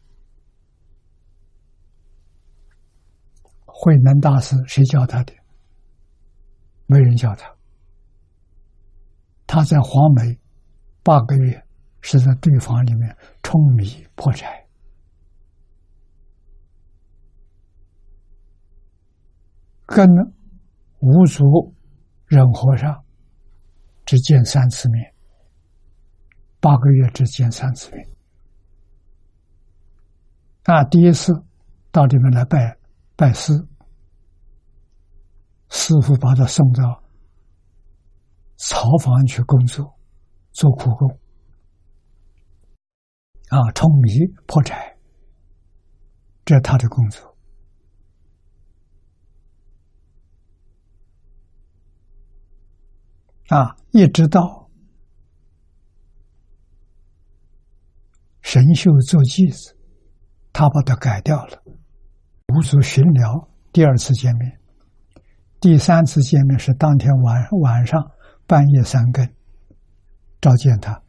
慧能大师谁教他的？没人叫他。他在黄梅八个月，是在对房里面舂米破柴，跟五祖忍和尚只见三次面。八个月只见三次面，啊！第一次到这边来拜拜师，师傅把他送到草房去工作，做苦工，啊，舂米破柴，这是他的工作，啊，一直到。神秀做继子，他把它改掉了。五祖寻聊第二次见面，第三次见面是当天晚晚上半夜三更召见他，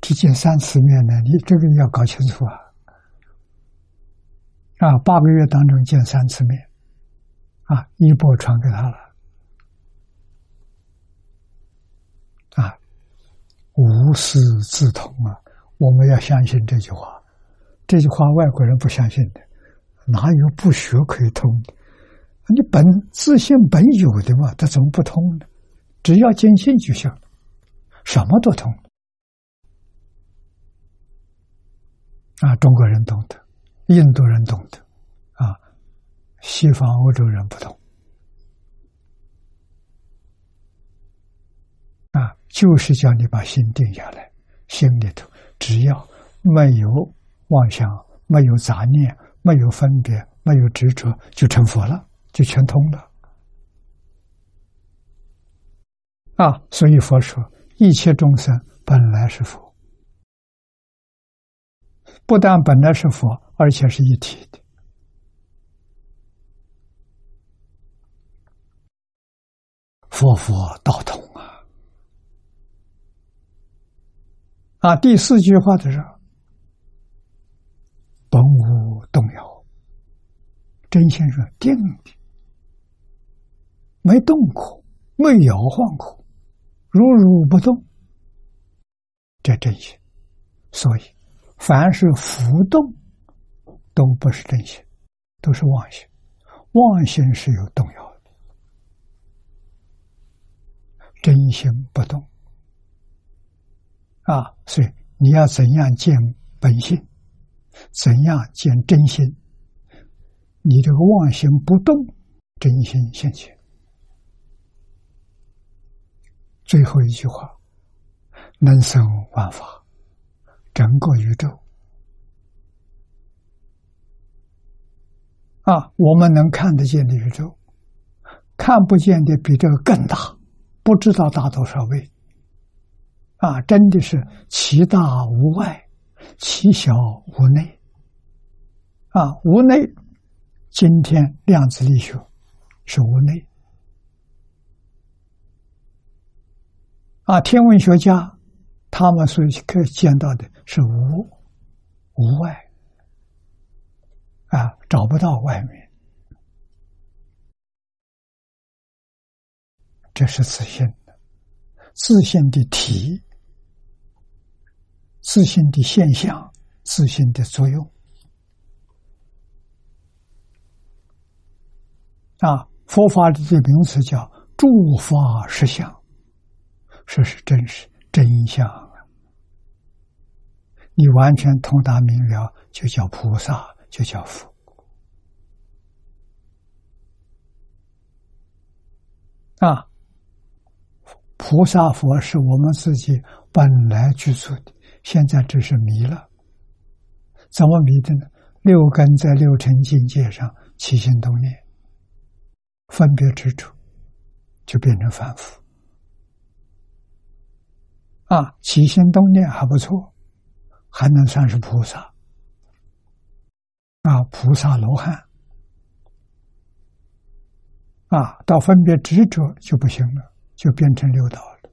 只见三次面呢？你这个要搞清楚啊！啊，八个月当中见三次面，啊，衣钵传给他了，啊，无师自通啊！我们要相信这句话，这句话外国人不相信的，哪有不学可以通的？你本自信本有的嘛，它怎么不通呢？只要坚信就行，什么都通。啊，中国人懂得，印度人懂得，啊，西方欧洲人不懂。啊，就是叫你把心定下来，心里头。只要没有妄想，没有杂念，没有分别，没有执着，就成佛了，就全通了。啊，所以佛说，一切众生本来是佛，不但本来是佛，而且是一体的。佛佛道同啊。啊，第四句话的是“本无动摇”，真心是定的，没动过，没摇晃过，如如不动，这真心。所以，凡是浮动，都不是真心，都是妄心。妄心是有动摇的，真心不动。啊，所以你要怎样见本性，怎样见真心？你这个妄心不动，真心现前。最后一句话：能生万法，整个宇宙啊，我们能看得见的宇宙，看不见的比这个更大，不知道大多少倍。啊，真的是其大无外，其小无内。啊，无内，今天量子力学是无内。啊，天文学家他们所可见到的是无无外。啊，找不到外面，这是自信的，自信的体，自信的现象，自信的作用。啊，佛法的这名词叫诸法实相，说是真实真相啊。你完全通达明了，就叫菩萨。就叫佛啊！菩萨佛是我们自己本来居住的，现在只是迷了。怎么迷的呢？六根在六尘境界上起心动念，分别执着，就变成凡夫。啊，起心动念还不错，还能算是菩萨。啊，菩萨罗汉啊，到分别执着就不行了，就变成六道了。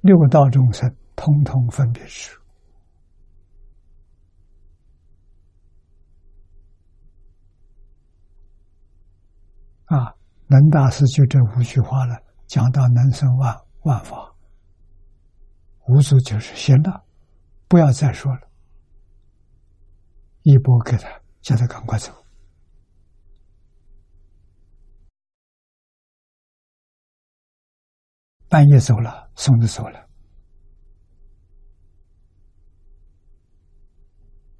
六道众生通通分别执啊，能大师就这五句话了，讲到能生万万法，无足就是行了，不要再说了，一波给他。叫他赶快走。半夜走了，送子走了，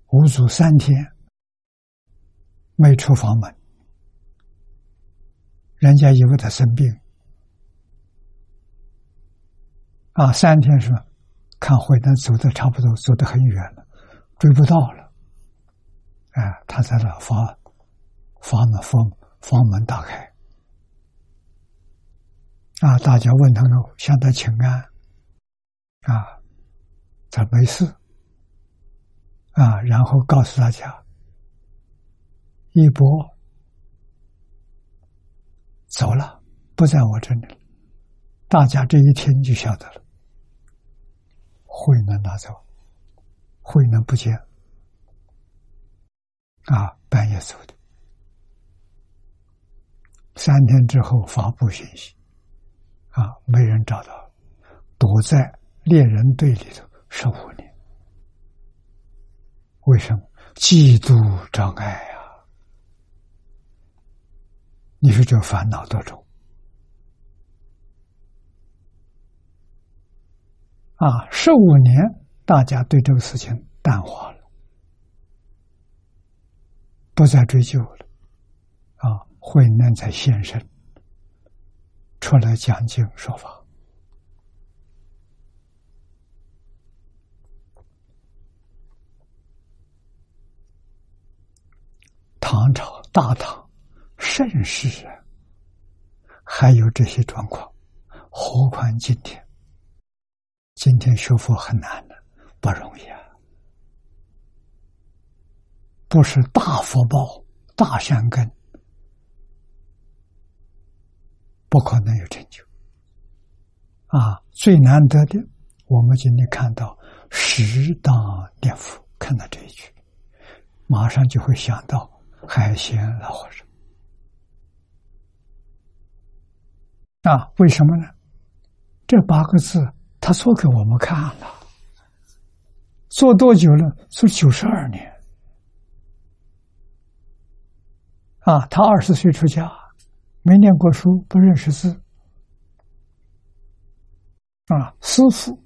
五祖三天没出房门，人家以为他生病，啊，三天是吧？看慧能走的差不多，走得很远了，追不到了。哎，他在那房房门房房门打开，啊，大家问他呢，向他请安，啊，他没事，啊，然后告诉大家，一博走了，不在我这里了，大家这一听就晓得了，慧能拿走，慧能不见。啊，半夜走的，三天之后发布信息，啊，没人找到，躲在猎人队里头十五年。为什么？嫉妒障碍呀！你说这烦恼多重？啊，十五年，大家对这个事情淡化了。不再追究了，啊，慧能才现身，出来讲经说法。唐朝大唐盛世啊，还有这些状况，何况今天？今天学佛很难的，不容易啊。不是大福报、大善根，不可能有成就。啊，最难得的，我们今天看到十大念佛，看到这一句，马上就会想到海鲜老和尚。啊，为什么呢？这八个字他做给我们看了，做多久了？做九十二年。啊，他二十岁出家，没念过书，不认识字。啊，师傅，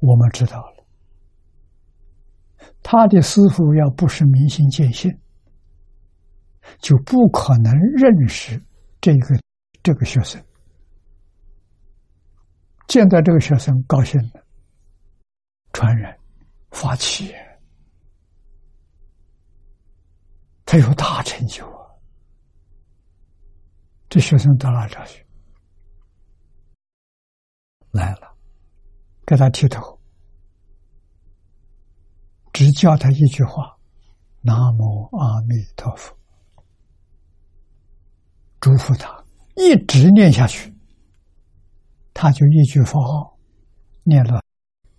我们知道了，他的师傅要不是明心见性，就不可能认识这个这个学生。见到这个学生，高兴了，传人发起。他有大成就啊！这学生到哪找去？来了，给他剃头，只教他一句话：“南无阿弥陀佛。”嘱咐他一直念下去，他就一句佛号念了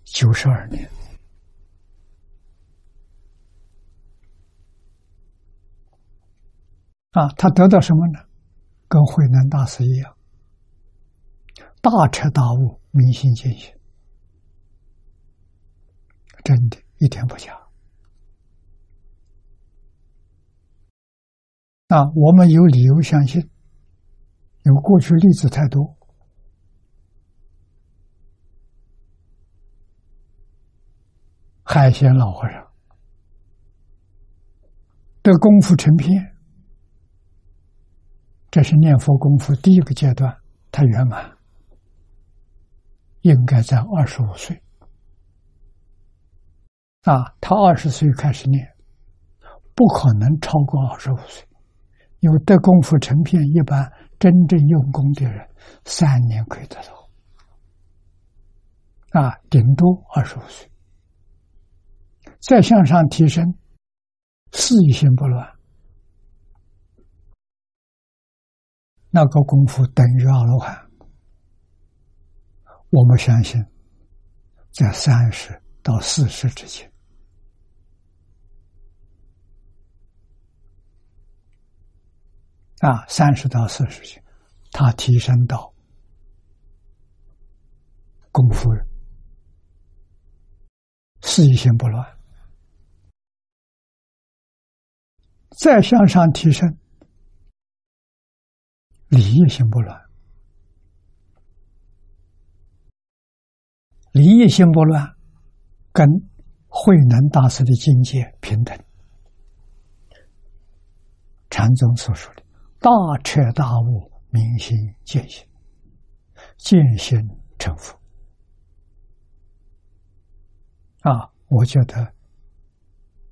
九十二年。啊，他得到什么呢？跟慧能大师一样，大彻大悟，明心见性，真的，一点不假。啊，我们有理由相信，因为过去例子太多。海鲜老和尚。的功夫成片。这是念佛功夫第一个阶段，他圆满，应该在二十五岁。啊。他二十岁开始念，不可能超过二十五岁，因为得功夫成片，一般真正用功的人三年可以得到。啊，顶多二十五岁，再向上提升，事业心不乱。那个功夫等于阿罗汉，我们相信，在三十到四十之间，啊，三十到四十间，他提升到功夫事业心不乱，再向上提升。理业心不乱，理业心不乱，跟慧能大师的境界平等。禅宗所说的“大彻大悟，明心见性，见性成佛”，啊，我觉得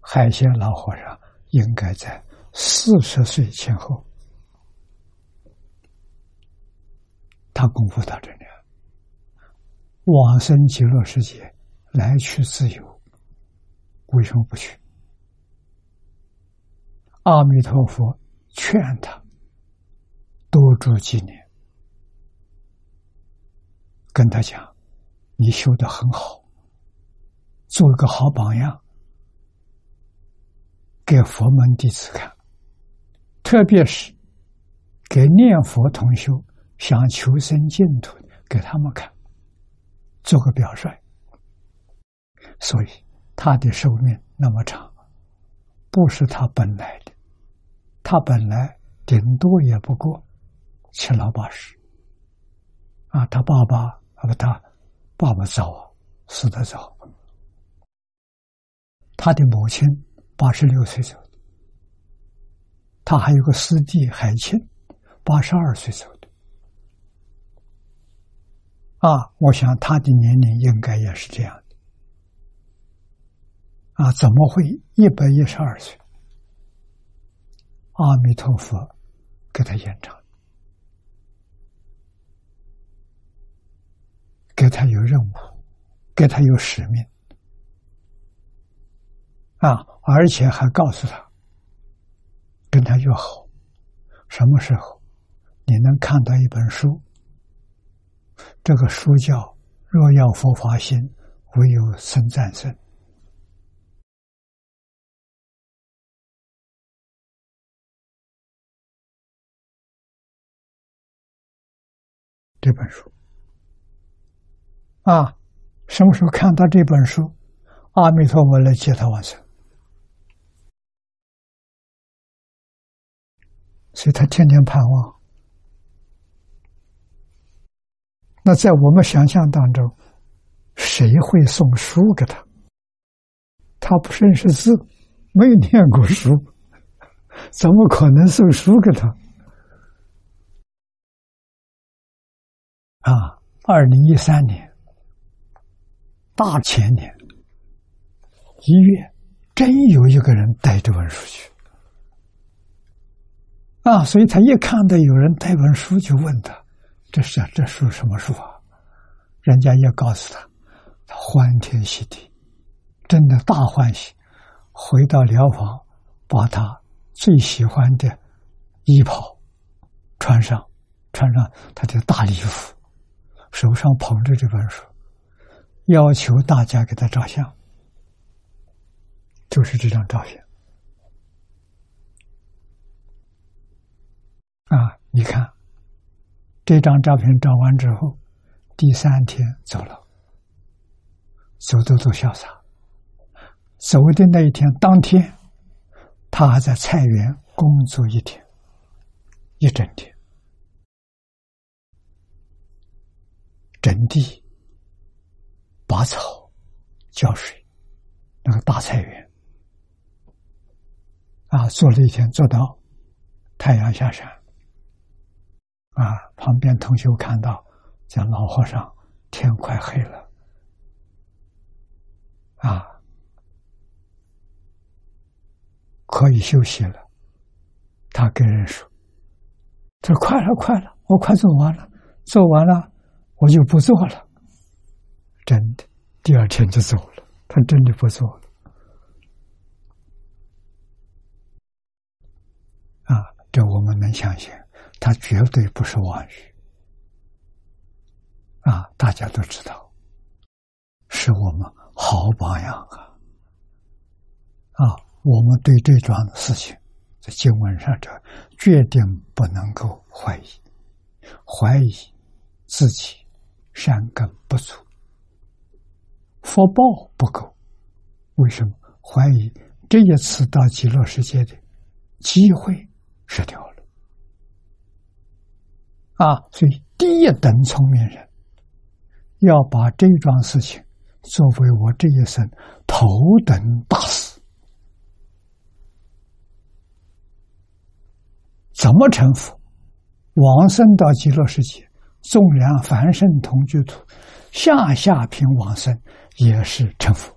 海鲜老和尚应该在四十岁前后。他功夫到这里，往生极乐世界，来去自由，为什么不去？阿弥陀佛劝他多住几年，跟他讲：“你修的很好，做一个好榜样，给佛门弟子看，特别是给念佛同修。”想求生净土，给他们看，做个表率。所以他的寿命那么长，不是他本来的，他本来顶多也不过七老八十。啊，他爸爸啊不，他爸爸早死的早，他的母亲八十六岁走，他还有个师弟海清，八十二岁走的。啊，我想他的年龄应该也是这样的。啊，怎么会一百一十二岁？阿弥陀佛，给他延长，给他有任务，给他有使命。啊，而且还告诉他，跟他约好，什么时候？你能看到一本书？这个书叫《若要佛法心，唯有生战胜》这本书。啊，什么时候看到这本书？阿弥陀佛来接他往生，所以他天天盼望。那在我们想象当中，谁会送书给他？他不认识字，没有念过书，怎么可能送书给他？啊，二零一三年大前年一月，真有一个人带这本书去，啊，所以他一看到有人带本书，就问他：“这是这书什么书啊？”人家也告诉他，他欢天喜地，真的大欢喜，回到疗房，把他最喜欢的衣袍穿上，穿上他的大礼服，手上捧着这本书，要求大家给他照相，就是这张照片。啊，你看，这张照片照完之后，第三天走了，走都走潇洒。走的那一天当天，他还在菜园工作一天，一整天，整地、拔草、浇水，那个大菜园，啊，做了一天，做到太阳下山。啊！旁边同学看到，讲老和尚，天快黑了，啊，可以休息了。他跟人说：“这快了，快了，我快做完了，做完了我就不做了。”真的，第二天就走了。他真的不做了。啊，这我们能相信。他绝对不是妄语啊！大家都知道，是我们好榜样啊！啊，我们对这桩事情，在经文上这决定不能够怀疑，怀疑自己善根不足，福报不够。为什么怀疑这一次到极乐世界的机会失掉了？啊，所以第一等聪明人要把这桩事情作为我这一生头等大事。怎么成佛？往生到极乐世界，纵然凡圣同居土，下下品往生也是成佛。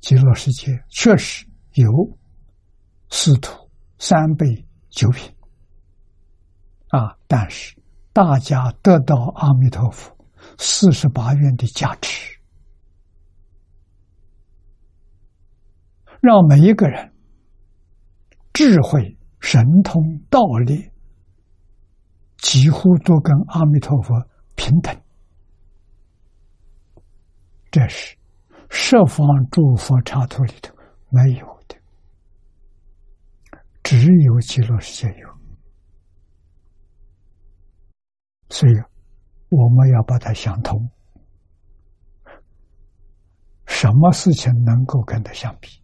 极乐世界确实有四土三辈。九品啊！但是大家得到阿弥陀佛四十八愿的加持，让每一个人智慧、神通、道力几乎都跟阿弥陀佛平等。这是十方诸佛刹土里头没有。只有极乐世界有，所以我们要把它想通。什么事情能够跟它相比？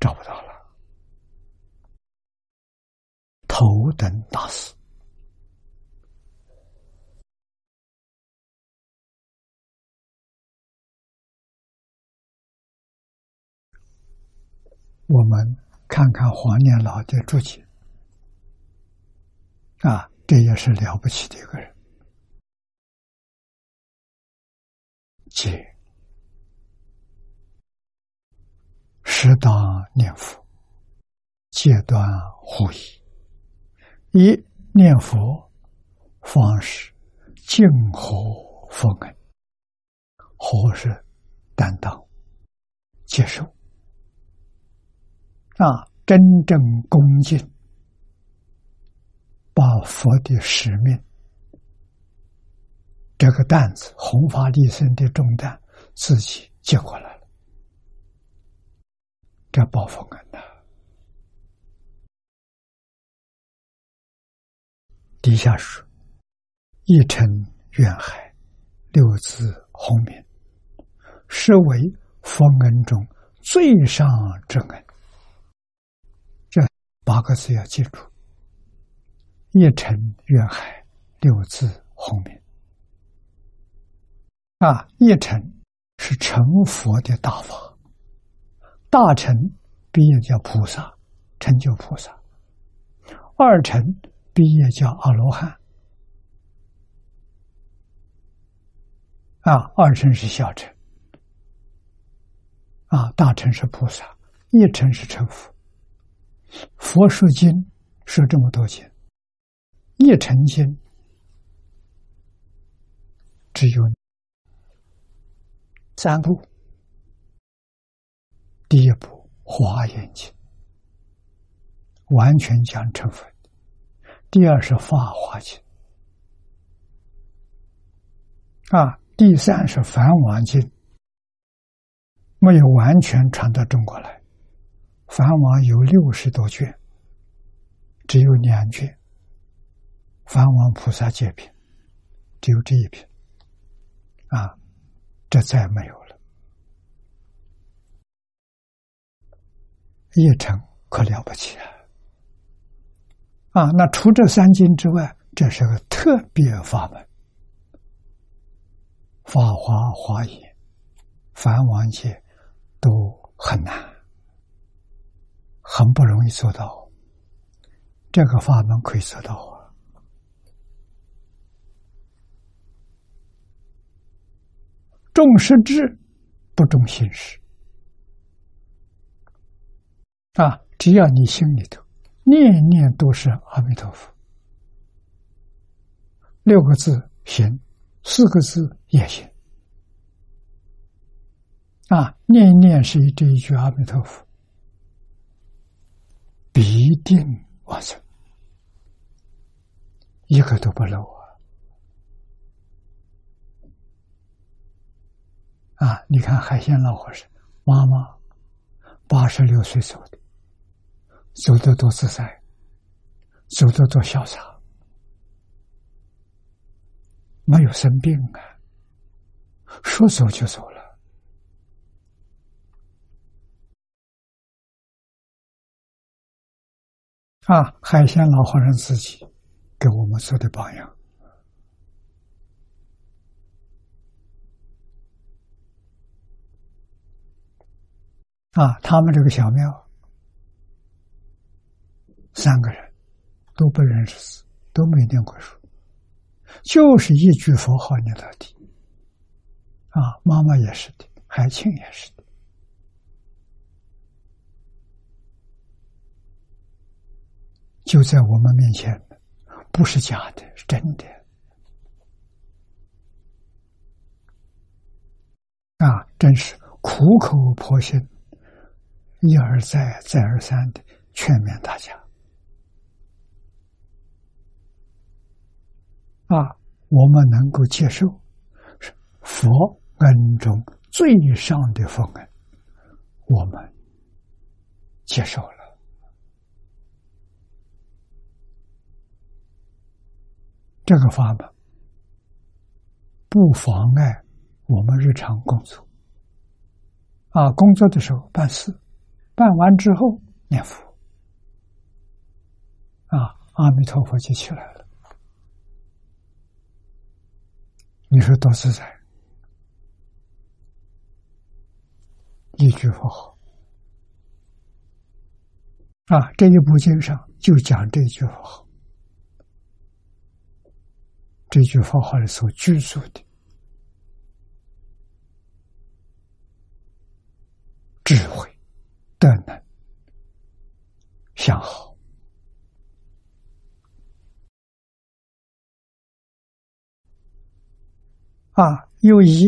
找不到了。头等大事，我们。看看黄念老的注解，啊，这也是了不起的一个人。戒，适当念佛，戒断护疑。一念佛方式静和佛恩，或是担当接受。啊，真正恭敬，把佛的使命这个担子，弘法利生的重担，自己接过来了，这报佛恩呐。底下说：一尘愿海，六字洪名，是为佛恩中最上之恩。八个字要记住：一尘愿海，六字红名。啊，一尘是成佛的大法，大乘毕业叫菩萨，成就菩萨；二乘毕业叫阿罗汉。啊，二乘是小乘，啊，大乘是菩萨，一乘是成佛。佛说经说这么多经，一成经只有三部。第一部《华严经》，完全讲成佛；第二是《法华经》，啊，第三是《梵王经》，没有完全传到中国来。梵王有六十多卷，只有两卷。梵王菩萨戒品，只有这一篇，啊，这再没有了。一成可了不起啊！啊，那除这三经之外，这是个特别法门，《法华华严》、《梵王戒》都很难。很不容易做到，这个法门可以做到啊！重实质，不重形式啊！只要你心里头念念都是阿弥陀佛，六个字行，四个字也行啊！念念是这一句阿弥陀佛。必定完成，一个都不漏啊！啊，你看海鲜老和尚，妈妈八十六岁走的，走得多自在，走得多潇洒，没有生病啊，说走就走了。啊，海鲜老和尚自己给我们做的榜样啊！他们这个小庙，三个人都不认识字，都没念过书，就是一句佛号念到底。啊，妈妈也是的，海清也是的。就在我们面前，不是假的，是真的。啊，真是苦口婆心，一而再，再而三的劝勉大家。啊，我们能够接受，是佛恩中最上的佛恩，我们接受了。这个法门不妨碍我们日常工作啊！工作的时候办事，办完之后念佛啊，阿弥陀佛就起来了。你说多自在！一句佛号啊，这一部经上就讲这句佛号。这句佛号里所居住的智慧、德能、相好啊，又以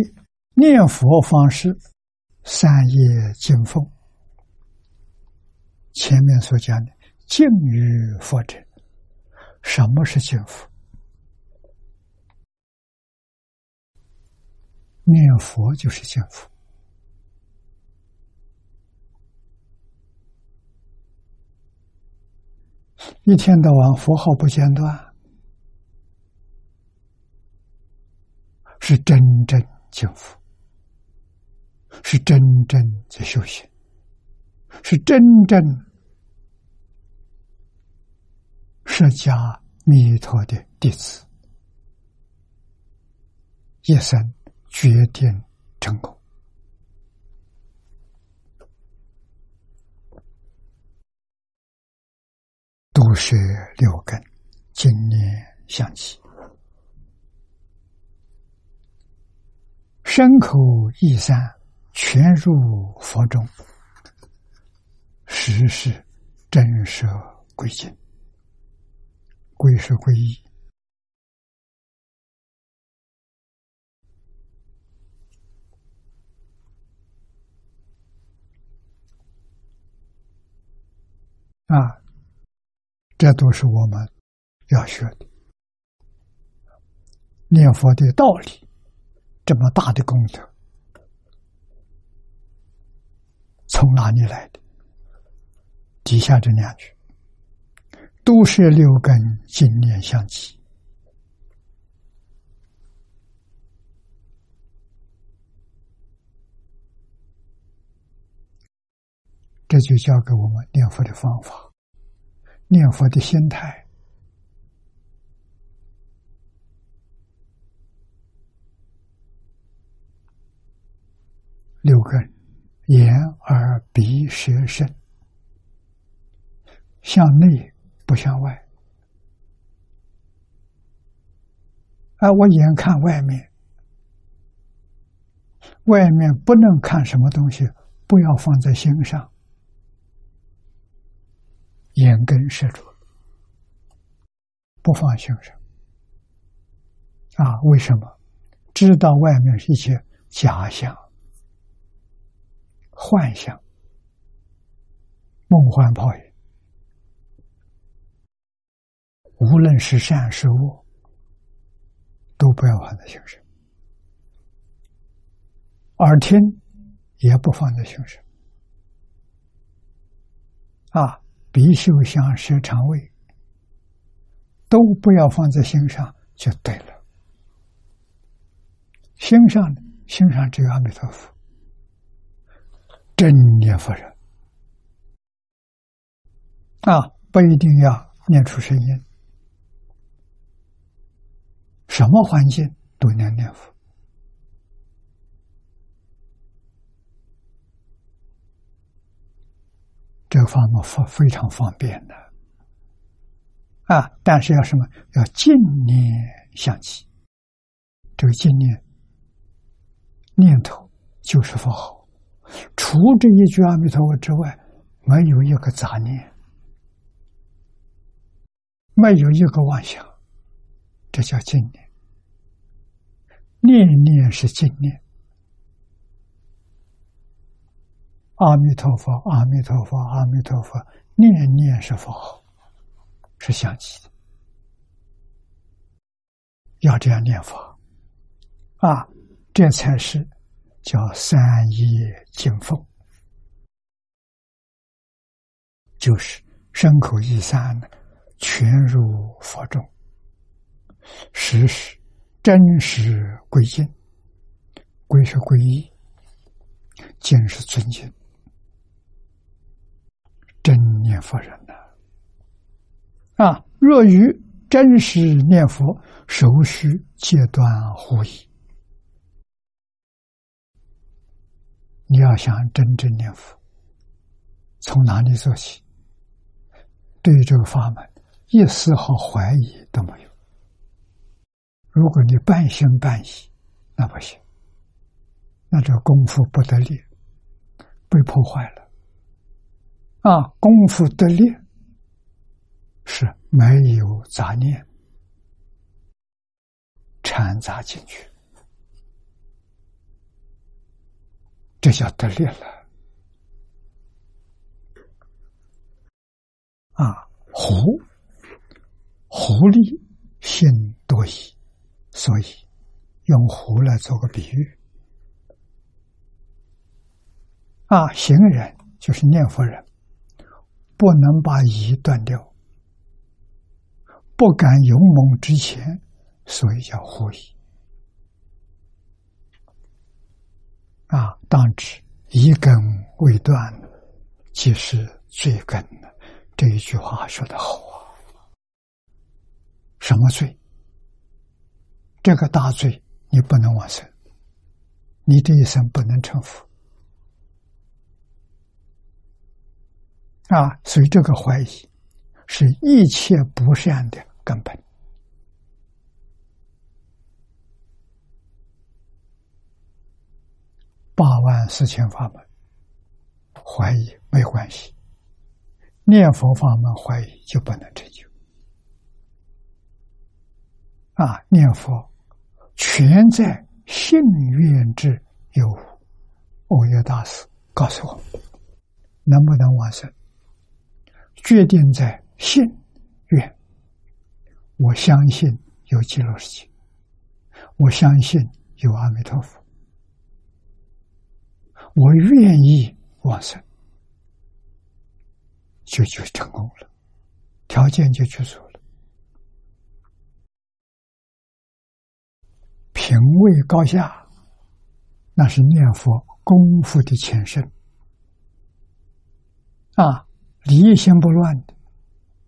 念佛方式三业敬奉。前面所讲的敬于佛者，什么是敬佛？念佛就是幸福，一天到晚佛号不间断，是真正幸福，是真正在修行，是真正释迦弥陀的弟子，一生。决定成功，都是六根，今年相起，身口意三全入佛中，实是真舍归净，归是归一啊，这都是我们要学的。念佛的道理，这么大的功德，从哪里来的？底下这两句，都是六根经念相继，这就教给我们念佛的方法，念佛的心态。六根：眼、耳、鼻、舌、身，向内不向外。啊，我眼看外面，外面不能看什么东西，不要放在心上。眼根摄住，不放心上。啊，为什么？知道外面是一切假象。幻想、梦幻泡影，无论是善是恶，都不要放在心上；耳听也不放在心上。啊，鼻嗅香舌肠胃都不要放在心上，就对了。心上心上只有阿弥陀佛。真念佛人啊，不一定要念出声音，什么环境都能念佛。这个方法非非常方便的啊，但是要什么？要净念相继，这个净念念头就是佛号。除这一句阿弥陀佛之外，没有一个杂念，没有一个妄想，这叫净念。念念是净念。阿弥陀佛，阿弥陀佛，阿弥陀佛，念念是佛号，是相继的。要这样念佛啊，这才是。叫三业敬奉，就是身口意三全入佛中，实是真实归敬，归是皈依，敬是尊敬，念佛人呢！啊，若于真实念佛，手须戒断乎矣。你要想真正念佛，从哪里做起？对这个法门，一丝毫怀疑都没有。如果你半信半疑，那不行，那这功夫不得力，被破坏了。啊，功夫得力是没有杂念掺杂进去。这叫得力了啊！狐狐狸性多疑，所以用狐来做个比喻啊。行人就是念佛人，不能把疑断掉，不敢勇猛之前，所以叫狐疑。啊，当知一根未断，即是罪根这一句话说的好啊！什么罪？这个大罪你不能往生，你这一生不能成佛啊！所以这个怀疑是一切不善的根本。八万四千法门，怀疑没关系，念佛法门怀疑就不能成就。啊，念佛全在信愿之有无。欧耶大师告诉我，能不能往生，决定在信愿。我相信有极乐世界，我相信有阿弥陀佛，我愿意往生，就就成功了，条件就具足了，品位高下，那是念佛。功夫的前身。啊，离心不乱的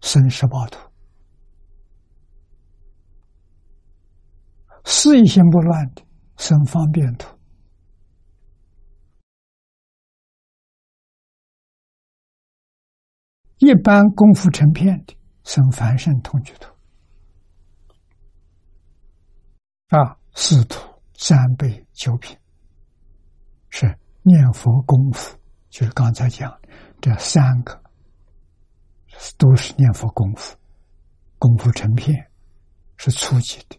生十八土，事一心不乱的生方便土，一般功夫成片的生凡圣同居土啊，四土三倍九品。是念佛功夫，就是刚才讲的这三个，都是念佛功夫，功夫成片，是初级的，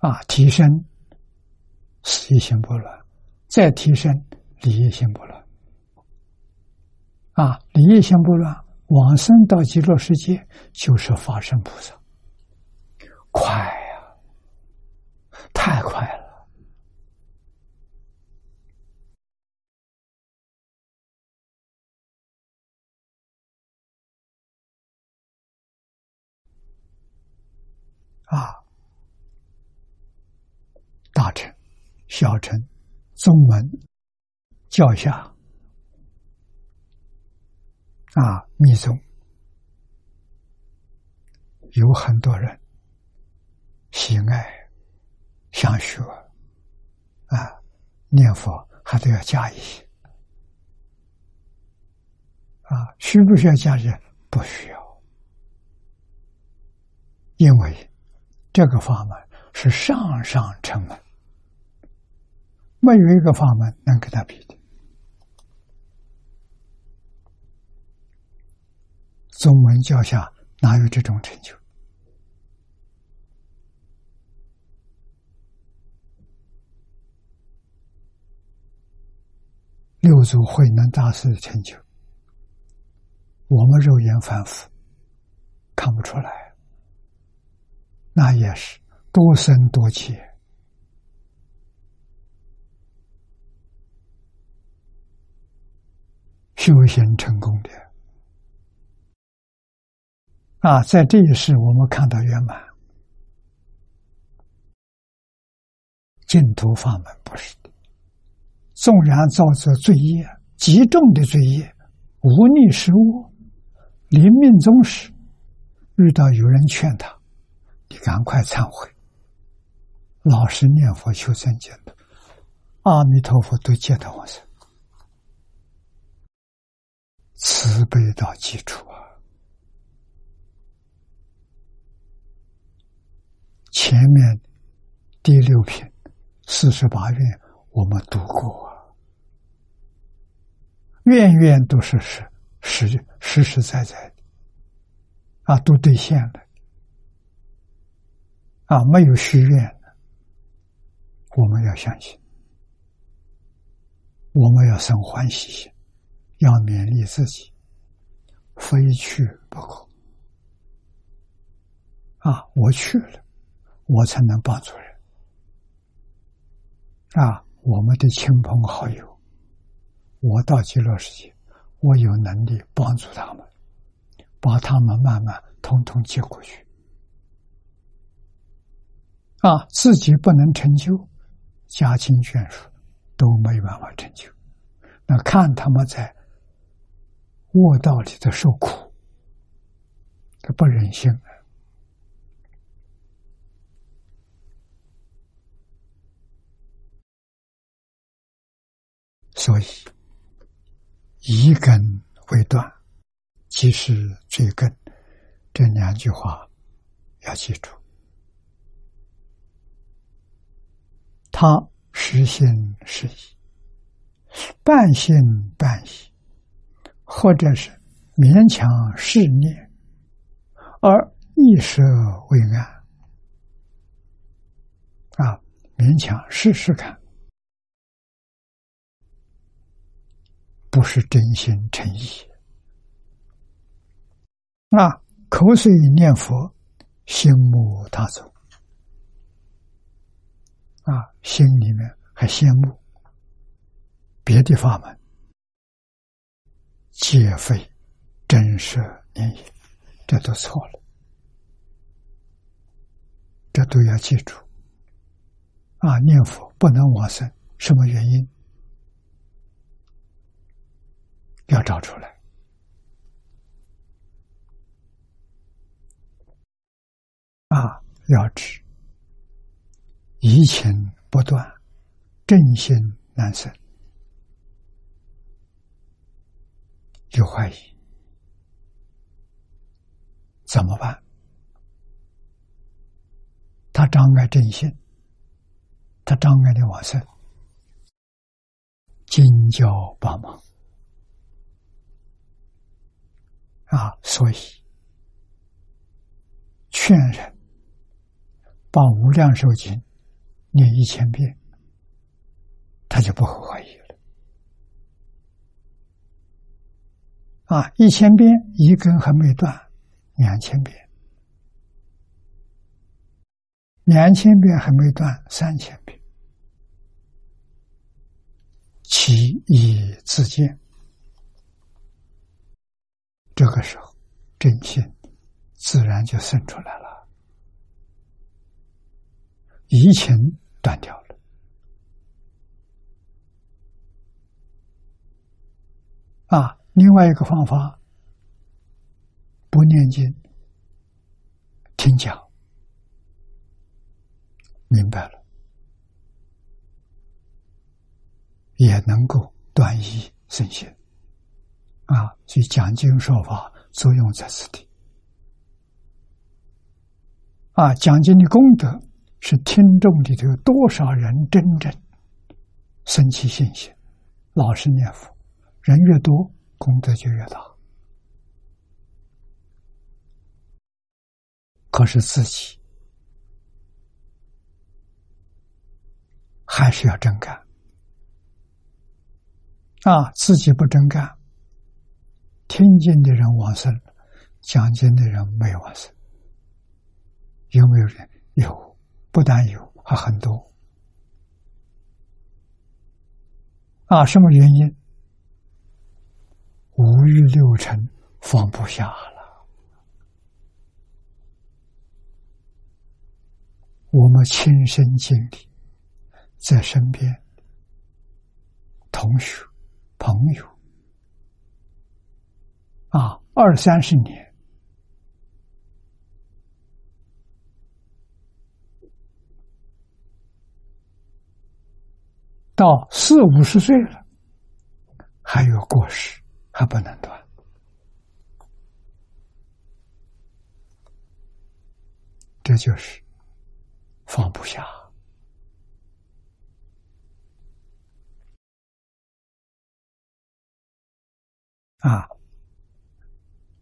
啊，提升事业心不乱，再提升理业心不乱，啊，理业心不乱，往生到极乐世界就是法身菩萨，快呀，太快了。啊，大臣、小乘、宗门、教下啊，密宗有很多人喜爱想学啊，念佛还都要加一些啊，需不需要加些？不需要，因为。这个法门是上上乘门，没有一个法门能跟他比的。宗门教下哪有这种成就？六祖慧能大师的成就，我们肉眼凡夫看不出来。那也是多生多劫修行成功的。啊，在这一世我们看到圆满，净土法门不是的，纵然造作罪业极重的罪业，无逆失误，临命终时遇到有人劝他。你赶快忏悔，老实念佛求生净土，阿弥陀佛都接到我身，慈悲到基础啊！前面第六品四十八愿我们读过啊，愿愿都是实实实实在在的啊，都兑现了。啊，没有许愿，我们要相信，我们要生欢喜心，要勉励自己，非去不可。啊，我去了，我才能帮助人。啊，我们的亲朋好友，我到极乐世界，我有能力帮助他们，把他们慢慢统统接过去。啊，自己不能成就，家亲眷属都没办法成就。那看他们在卧道里的受苦，他不忍心。所以，一根未断，即是最根。这两句话要记住。他实心实意，半信半疑，或者是勉强试念，而意舍未安。啊，勉强试试看，不是真心诚意。啊，口水念佛，心慕他走。啊，心里面还羡慕别的法门，皆非真实念也，这都错了，这都要记住。啊，念佛不能往生，什么原因？要找出来。啊，要知。疑情不断，正心难生，有怀疑，怎么办？他障碍正心，他障碍的往生，金教帮忙啊！所以劝人把无量寿经。念一千遍，他就不会怀疑啊，一千遍一根还没断，两千遍，两千遍还没断，三千遍，其义自见。这个时候，真心自然就生出来了，移情。断掉了啊！另外一个方法，不念经，听讲，明白了，也能够断疑生信啊！所以讲经说法作用在此地啊！讲经的功德。是听众里头有多少人真正生起信心，老实念佛，人越多，功德就越大。可是自己还是要真干啊！自己不真干，听经的人往生，讲经的人没有往生，有没有人有？不但有，还很多啊！什么原因？五欲六尘放不下了。我们亲身经历，在身边，同学、朋友啊，二三十年。到四五十岁了，还有过失，还不能断，这就是放不下啊！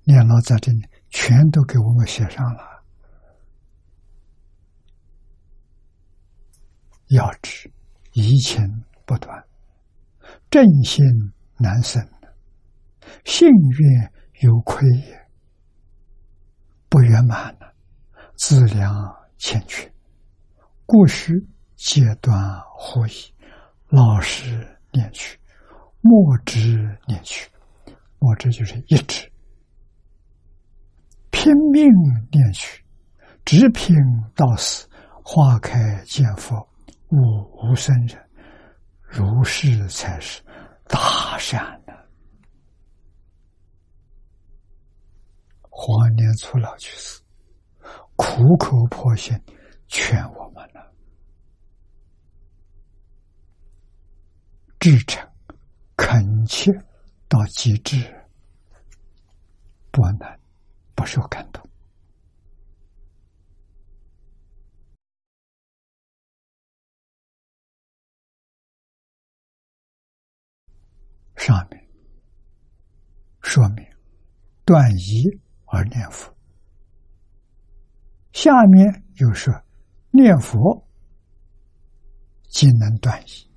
念老在这里全都给我们写上了，要知。一情不断，正心难生，幸愿有亏也，不圆满了，自量欠缺，故须戒断惑疑，老实念去，莫知念去，莫知就是一直拼命念去，直拼到死，花开见佛。悟无生人，如是才是大善呢。黄年初老去世，苦口婆心劝我们了，至诚恳切到极致，不难不受感动。上面说明断疑而念佛。下面又说念佛即能断疑。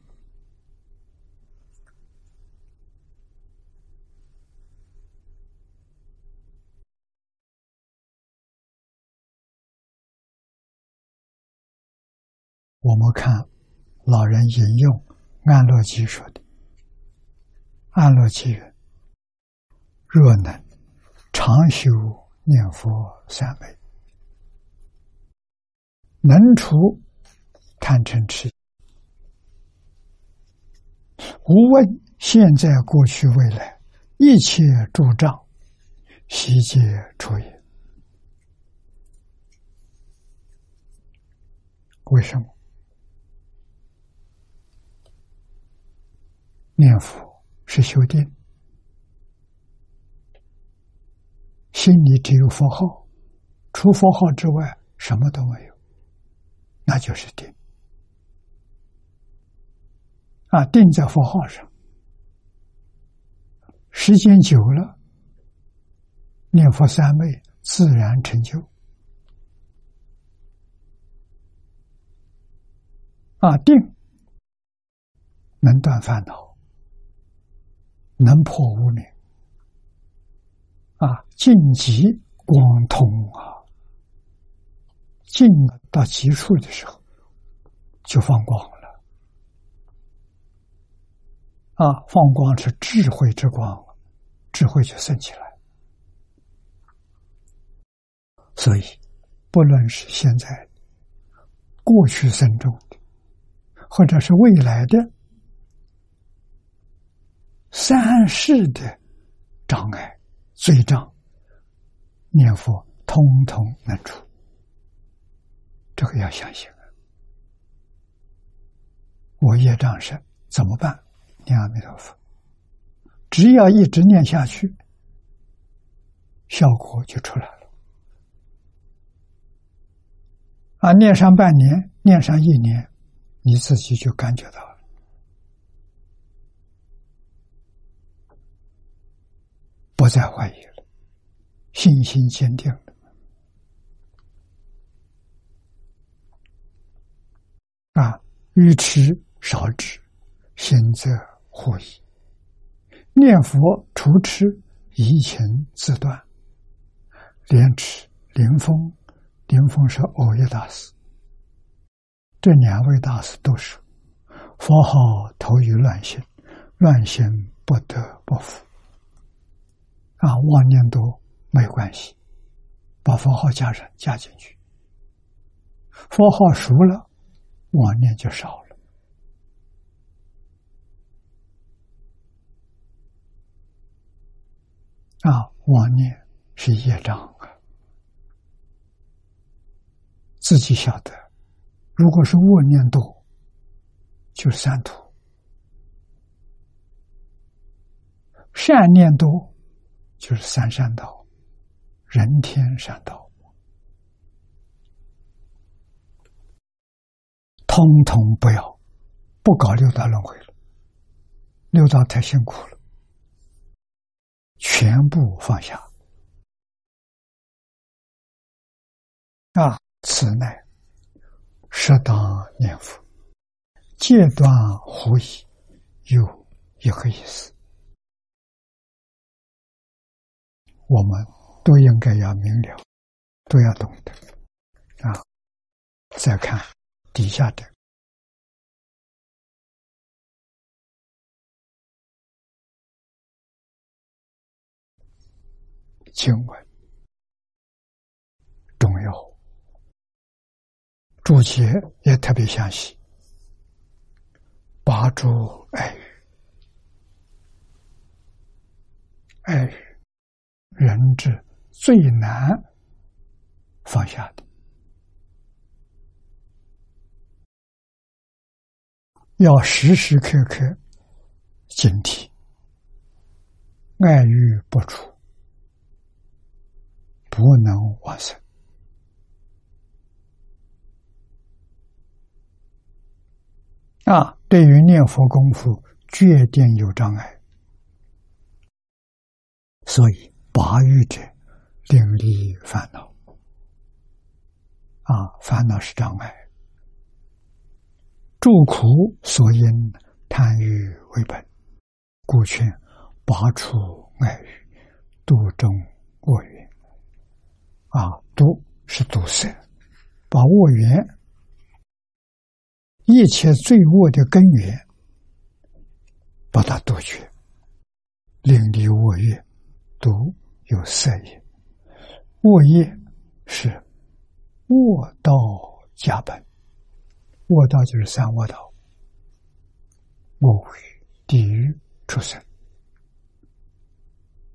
我们看老人引用安乐集说的：“安乐集曰：若能常修念佛三昧，能除贪嗔痴，无问现在、过去、未来一切诸障，悉皆除也。为什么？”念佛是修定，心里只有佛号，除佛号之外什么都没有，那就是定。啊，定在佛号上，时间久了，念佛三昧自然成就。啊，定能断烦恼。能破无明啊，晋级光通啊，进到极处的时候就放光了啊！放光是智慧之光，智慧就升起来。所以，不论是现在、过去生中的，或者是未来的。三世的障碍、罪障，念佛通通能除。这个要相信。我业障深怎么办？念阿弥陀佛，只要一直念下去，效果就出来了。啊，念上半年，念上一年，你自己就感觉到了。不再怀疑了，信心坚定了。啊，愚痴少智，心则惑矣。念佛除痴，疑情自断。莲池、灵峰、灵峰是欧耶大师，这两位大师都说：佛号投于乱心，乱心不得不服。啊，妄念多没关系，把佛号加上加进去，佛号熟了，妄念就少了。啊，妄念是业障啊，自己晓得。如果是恶念多，就是三途；善念多。就是三善道，人天善道，通通不要，不搞六道轮回了，六道太辛苦了，全部放下。啊，此乃适当念佛，戒断狐疑，有一个意思。我们都应该要明了，都要懂得啊！再看底下的经文重要，注解也特别详细，八住爱语，爱语。人之最难放下的，要时时刻刻警惕，爱欲不除，不能往生。啊，对于念佛功夫，决定有障碍，所以。拔欲者，令离烦恼。啊，烦恼是障碍，诸苦所因，贪欲为本，故劝拔除爱欲，度众恶缘。啊，度是堵塞，把恶缘，一切罪恶的根源，把它杜绝，令离恶业，毒有色业，恶业是。卧道加本，卧道就是三卧道，卧狱、地狱、畜生，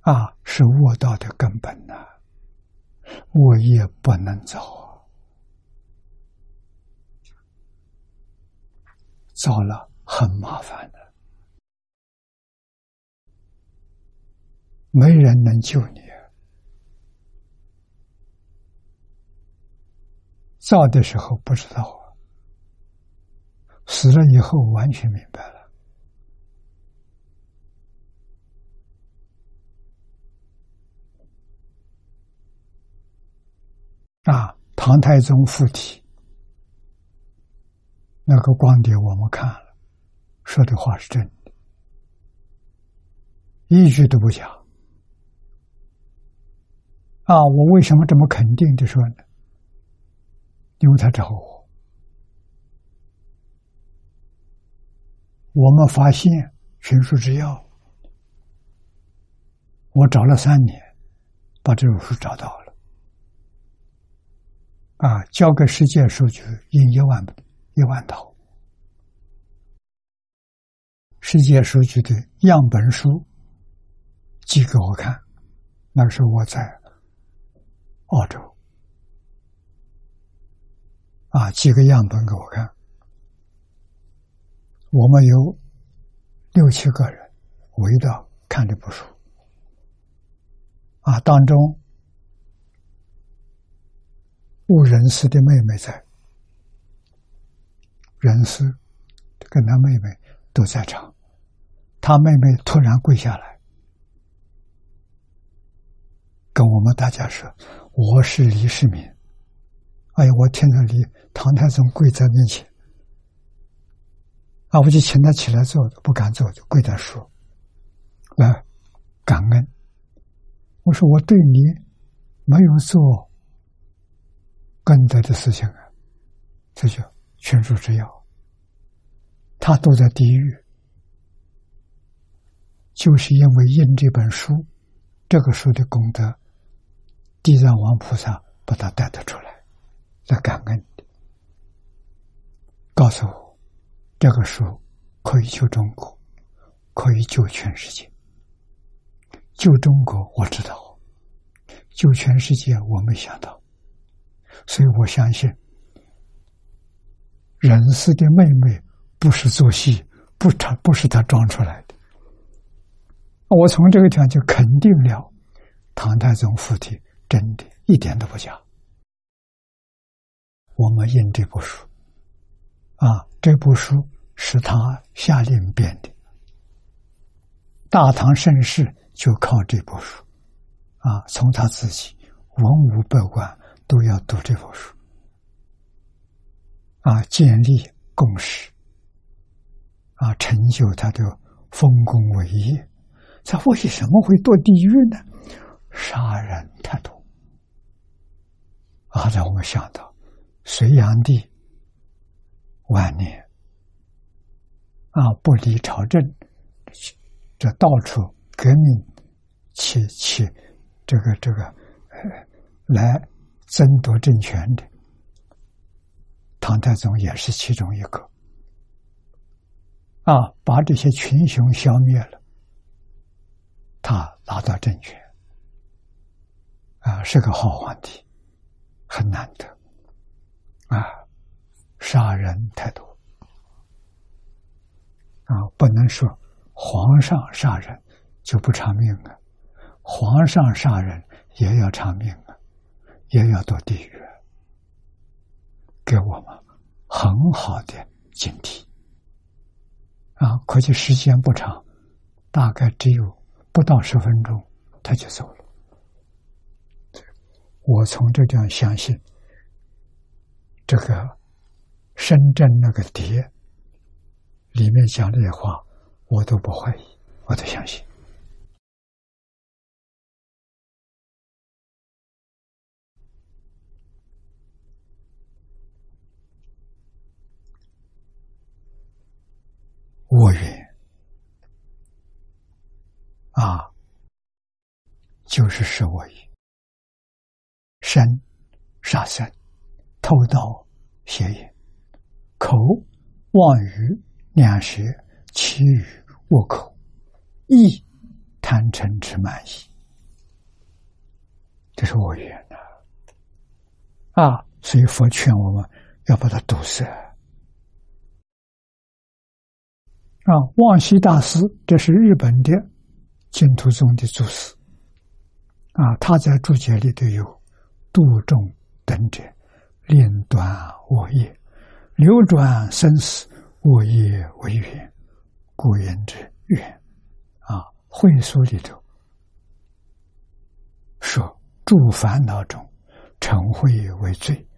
啊，是卧道的根本呐。卧业不能造，造了很麻烦的，没人能救你。造的时候不知道，死了以后完全明白了。啊，唐太宗附体那个光碟我们看了，说的话是真的，一句都不假。啊，我为什么这么肯定的说呢？因为他找我，我们发现群书之要，我找了三年，把这本书找到了，啊，交给世界数据印一万一万套，世界数据的样本书寄给我看，那时候我在澳洲。啊，寄个样本给我看。我们有六七个人围着看这部书。啊，当中误人师的妹妹在，人师跟他妹妹都在场。他妹妹突然跪下来，跟我们大家说：“我是李世民。”哎呀，我听着李唐太宗跪在面前，啊，我就请他起来坐，不敢坐，就跪在说：“来感恩。”我说：“我对你没有做功德的事情啊，这叫全书之要。他都在地狱，就是因为印这本书，这个书的功德，地藏王菩萨把他带得出来。”在感恩，告诉我，这个书可以救中国，可以救全世界。救中国我知道，救全世界我没想到，所以我相信，人世的妹妹不是做戏，不他不是他装出来的。我从这个地方就肯定了，唐太宗附体真的一点都不假。我们印这部书，啊，这部书是他下令编的。大唐盛世就靠这部书，啊，从他自己文武百官都要读这部书，啊，建立共识，啊，成就他的丰功伟业。他为什么会堕地狱呢？杀人太多，啊，让我们想到。隋炀帝晚年啊，不理朝政，这到处革命，起起这个这个来争夺政权的，唐太宗也是其中一个啊，把这些群雄消灭了，他拿到政权啊，是个好皇帝，很难得。啊，杀人太多啊！不能说皇上杀人就不偿命啊，皇上杀人也要偿命啊，也要到地狱，给我们很好的警惕啊！可惜时间不长，大概只有不到十分钟，他就走了我从这地方相信，这个深圳那个碟里面讲这些话，我都不怀疑，我都相信。我愿啊，就是是我意。身杀身，偷盗邪淫，口妄语两舌，其语恶口，意贪嗔痴慢疑，这是我愿的啊！所以佛劝我们要把它堵塞。啊，望西大师，这是日本的净土宗的祖师。啊，他在注解里头有度众等者，令断恶业，流转生死，恶业为缘，故言之缘。啊，会书里头说，诸烦恼中，成慧为最，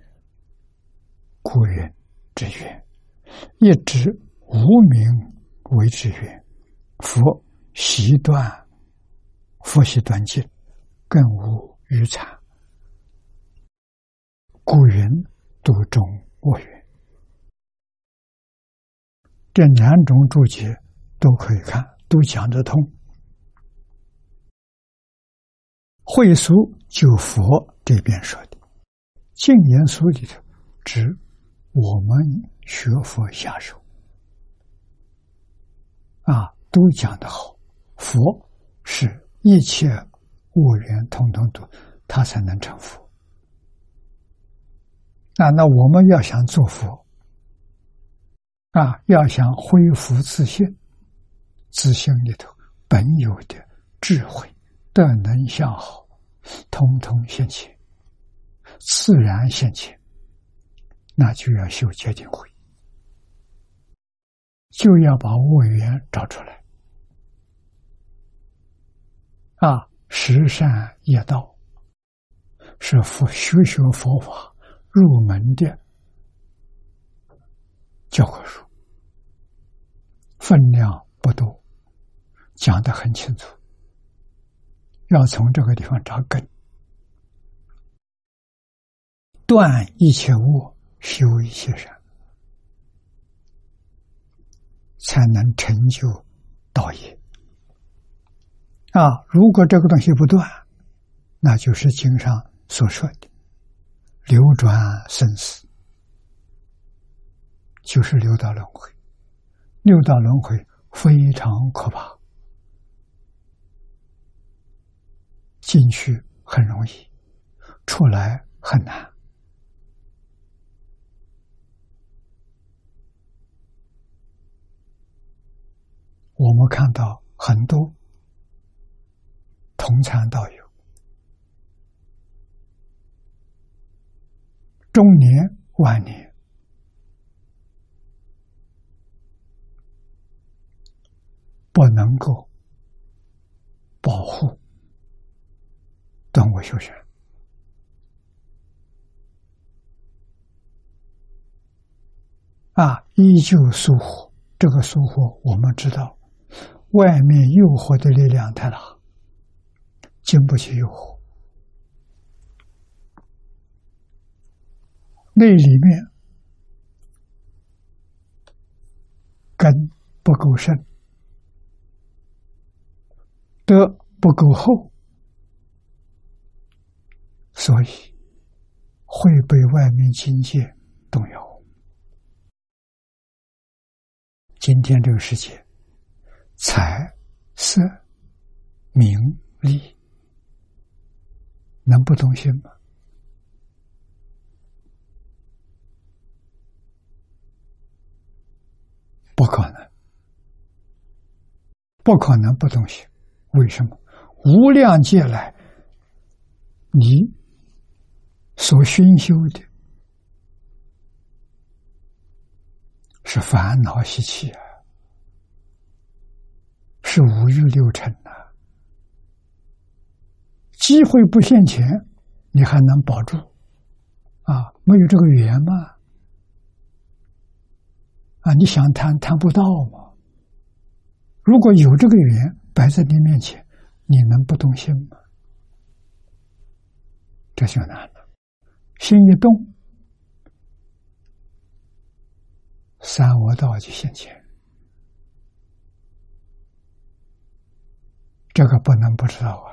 故言之缘，一直无名。为之缘，佛习断，佛习断尽，更无余残。古云度中我缘，这两种注解都可以看，都讲得通。会书就佛这边说的，净言书里头指我们学佛下手。啊，都讲得好，佛是一切恶缘通通都，他才能成佛。啊，那我们要想做佛，啊，要想恢复自信，自信里头本有的智慧、德能、向好，通通现前，自然现前，那就要修结定慧。就要把恶缘找出来啊！十善业道是佛学学佛法入门的教科书，分量不多，讲的很清楚。要从这个地方扎根，断一切恶，修一切善。才能成就道业啊！如果这个东西不断，那就是经上所说的流转生死，就是六道轮回。六道轮回非常可怕，进去很容易，出来很难。我们看到很多同参道友，中年晚年不能够保护断我修学啊，依旧疏忽。这个疏忽，我们知道。外面诱惑的力量太大，经不起诱惑。那里面根不够深，德不够厚，所以会被外面境界动摇。今天这个世界。财、色、名、利，能不动心吗？不可能，不可能不动心。为什么？无量劫来，你所熏修的是烦恼习气啊。是五欲六尘呐，机会不现前，你还能保住啊？没有这个缘吗？啊，你想谈谈不到吗？如果有这个缘摆在你面前，你能不动心吗？这就难了。心一动，三恶道就现前。这个不能不知道啊！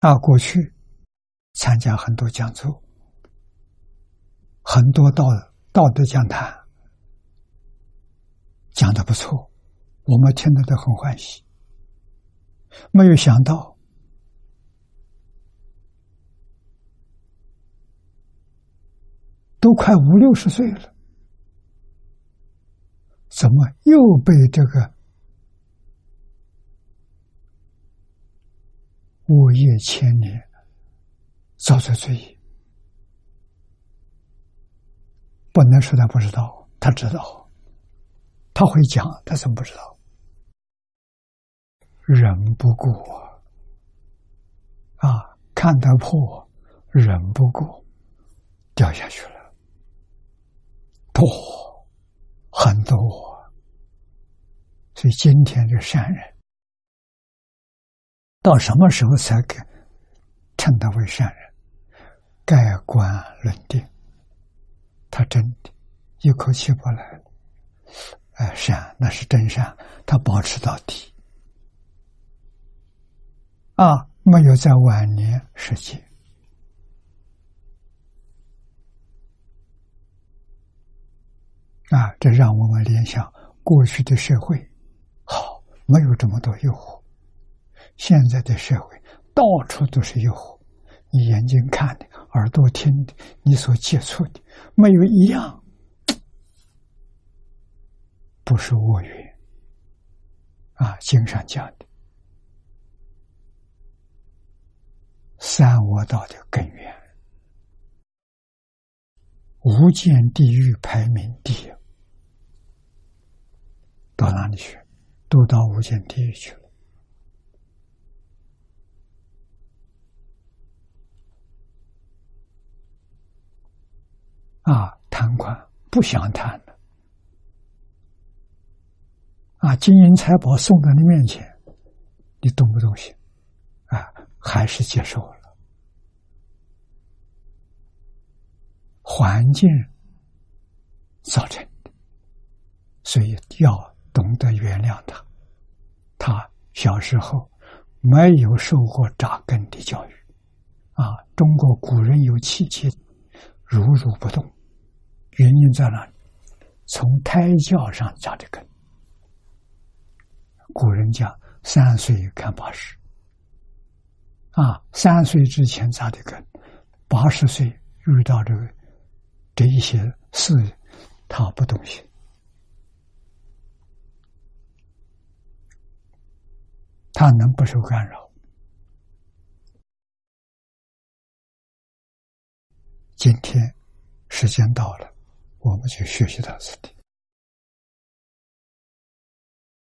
啊，过去参加很多讲座，很多道道德讲坛，讲的不错，我们听得都很欢喜。没有想到，都快五六十岁了。怎么又被这个恶业千年，造作罪业？不能说他不知道，他知道，他会讲，他怎么不知道？忍不过啊，看得破，忍不过，掉下去了，多。很多，所以今天这善人，到什么时候才给称他为善人？盖棺论定，他真的，一口气不来了。哎，善那是真善，他保持到底，啊，没有在晚年实现。啊，这让我们联想过去的社会，好没有这么多诱惑。现在的社会到处都是诱惑，你眼睛看的，耳朵听的，你所接触的，没有一样不是我缘。啊，经上讲的三恶道的根源，无间地狱排名第一。到哪里去？都到无间地狱去了。啊，贪款不想贪了。啊，金银财宝送到你面前，你动不动心？啊，还是接受了？环境造成的，所以要。懂得原谅他，他小时候没有受过扎根的教育，啊，中国古人有气节，如如不动，原因在哪里？从胎教上扎的根。古人讲三岁看八十，啊，三岁之前扎的根，八十岁遇到这个这一些事，他不动心。他能不受干扰？今天时间到了，我们就学习到此地。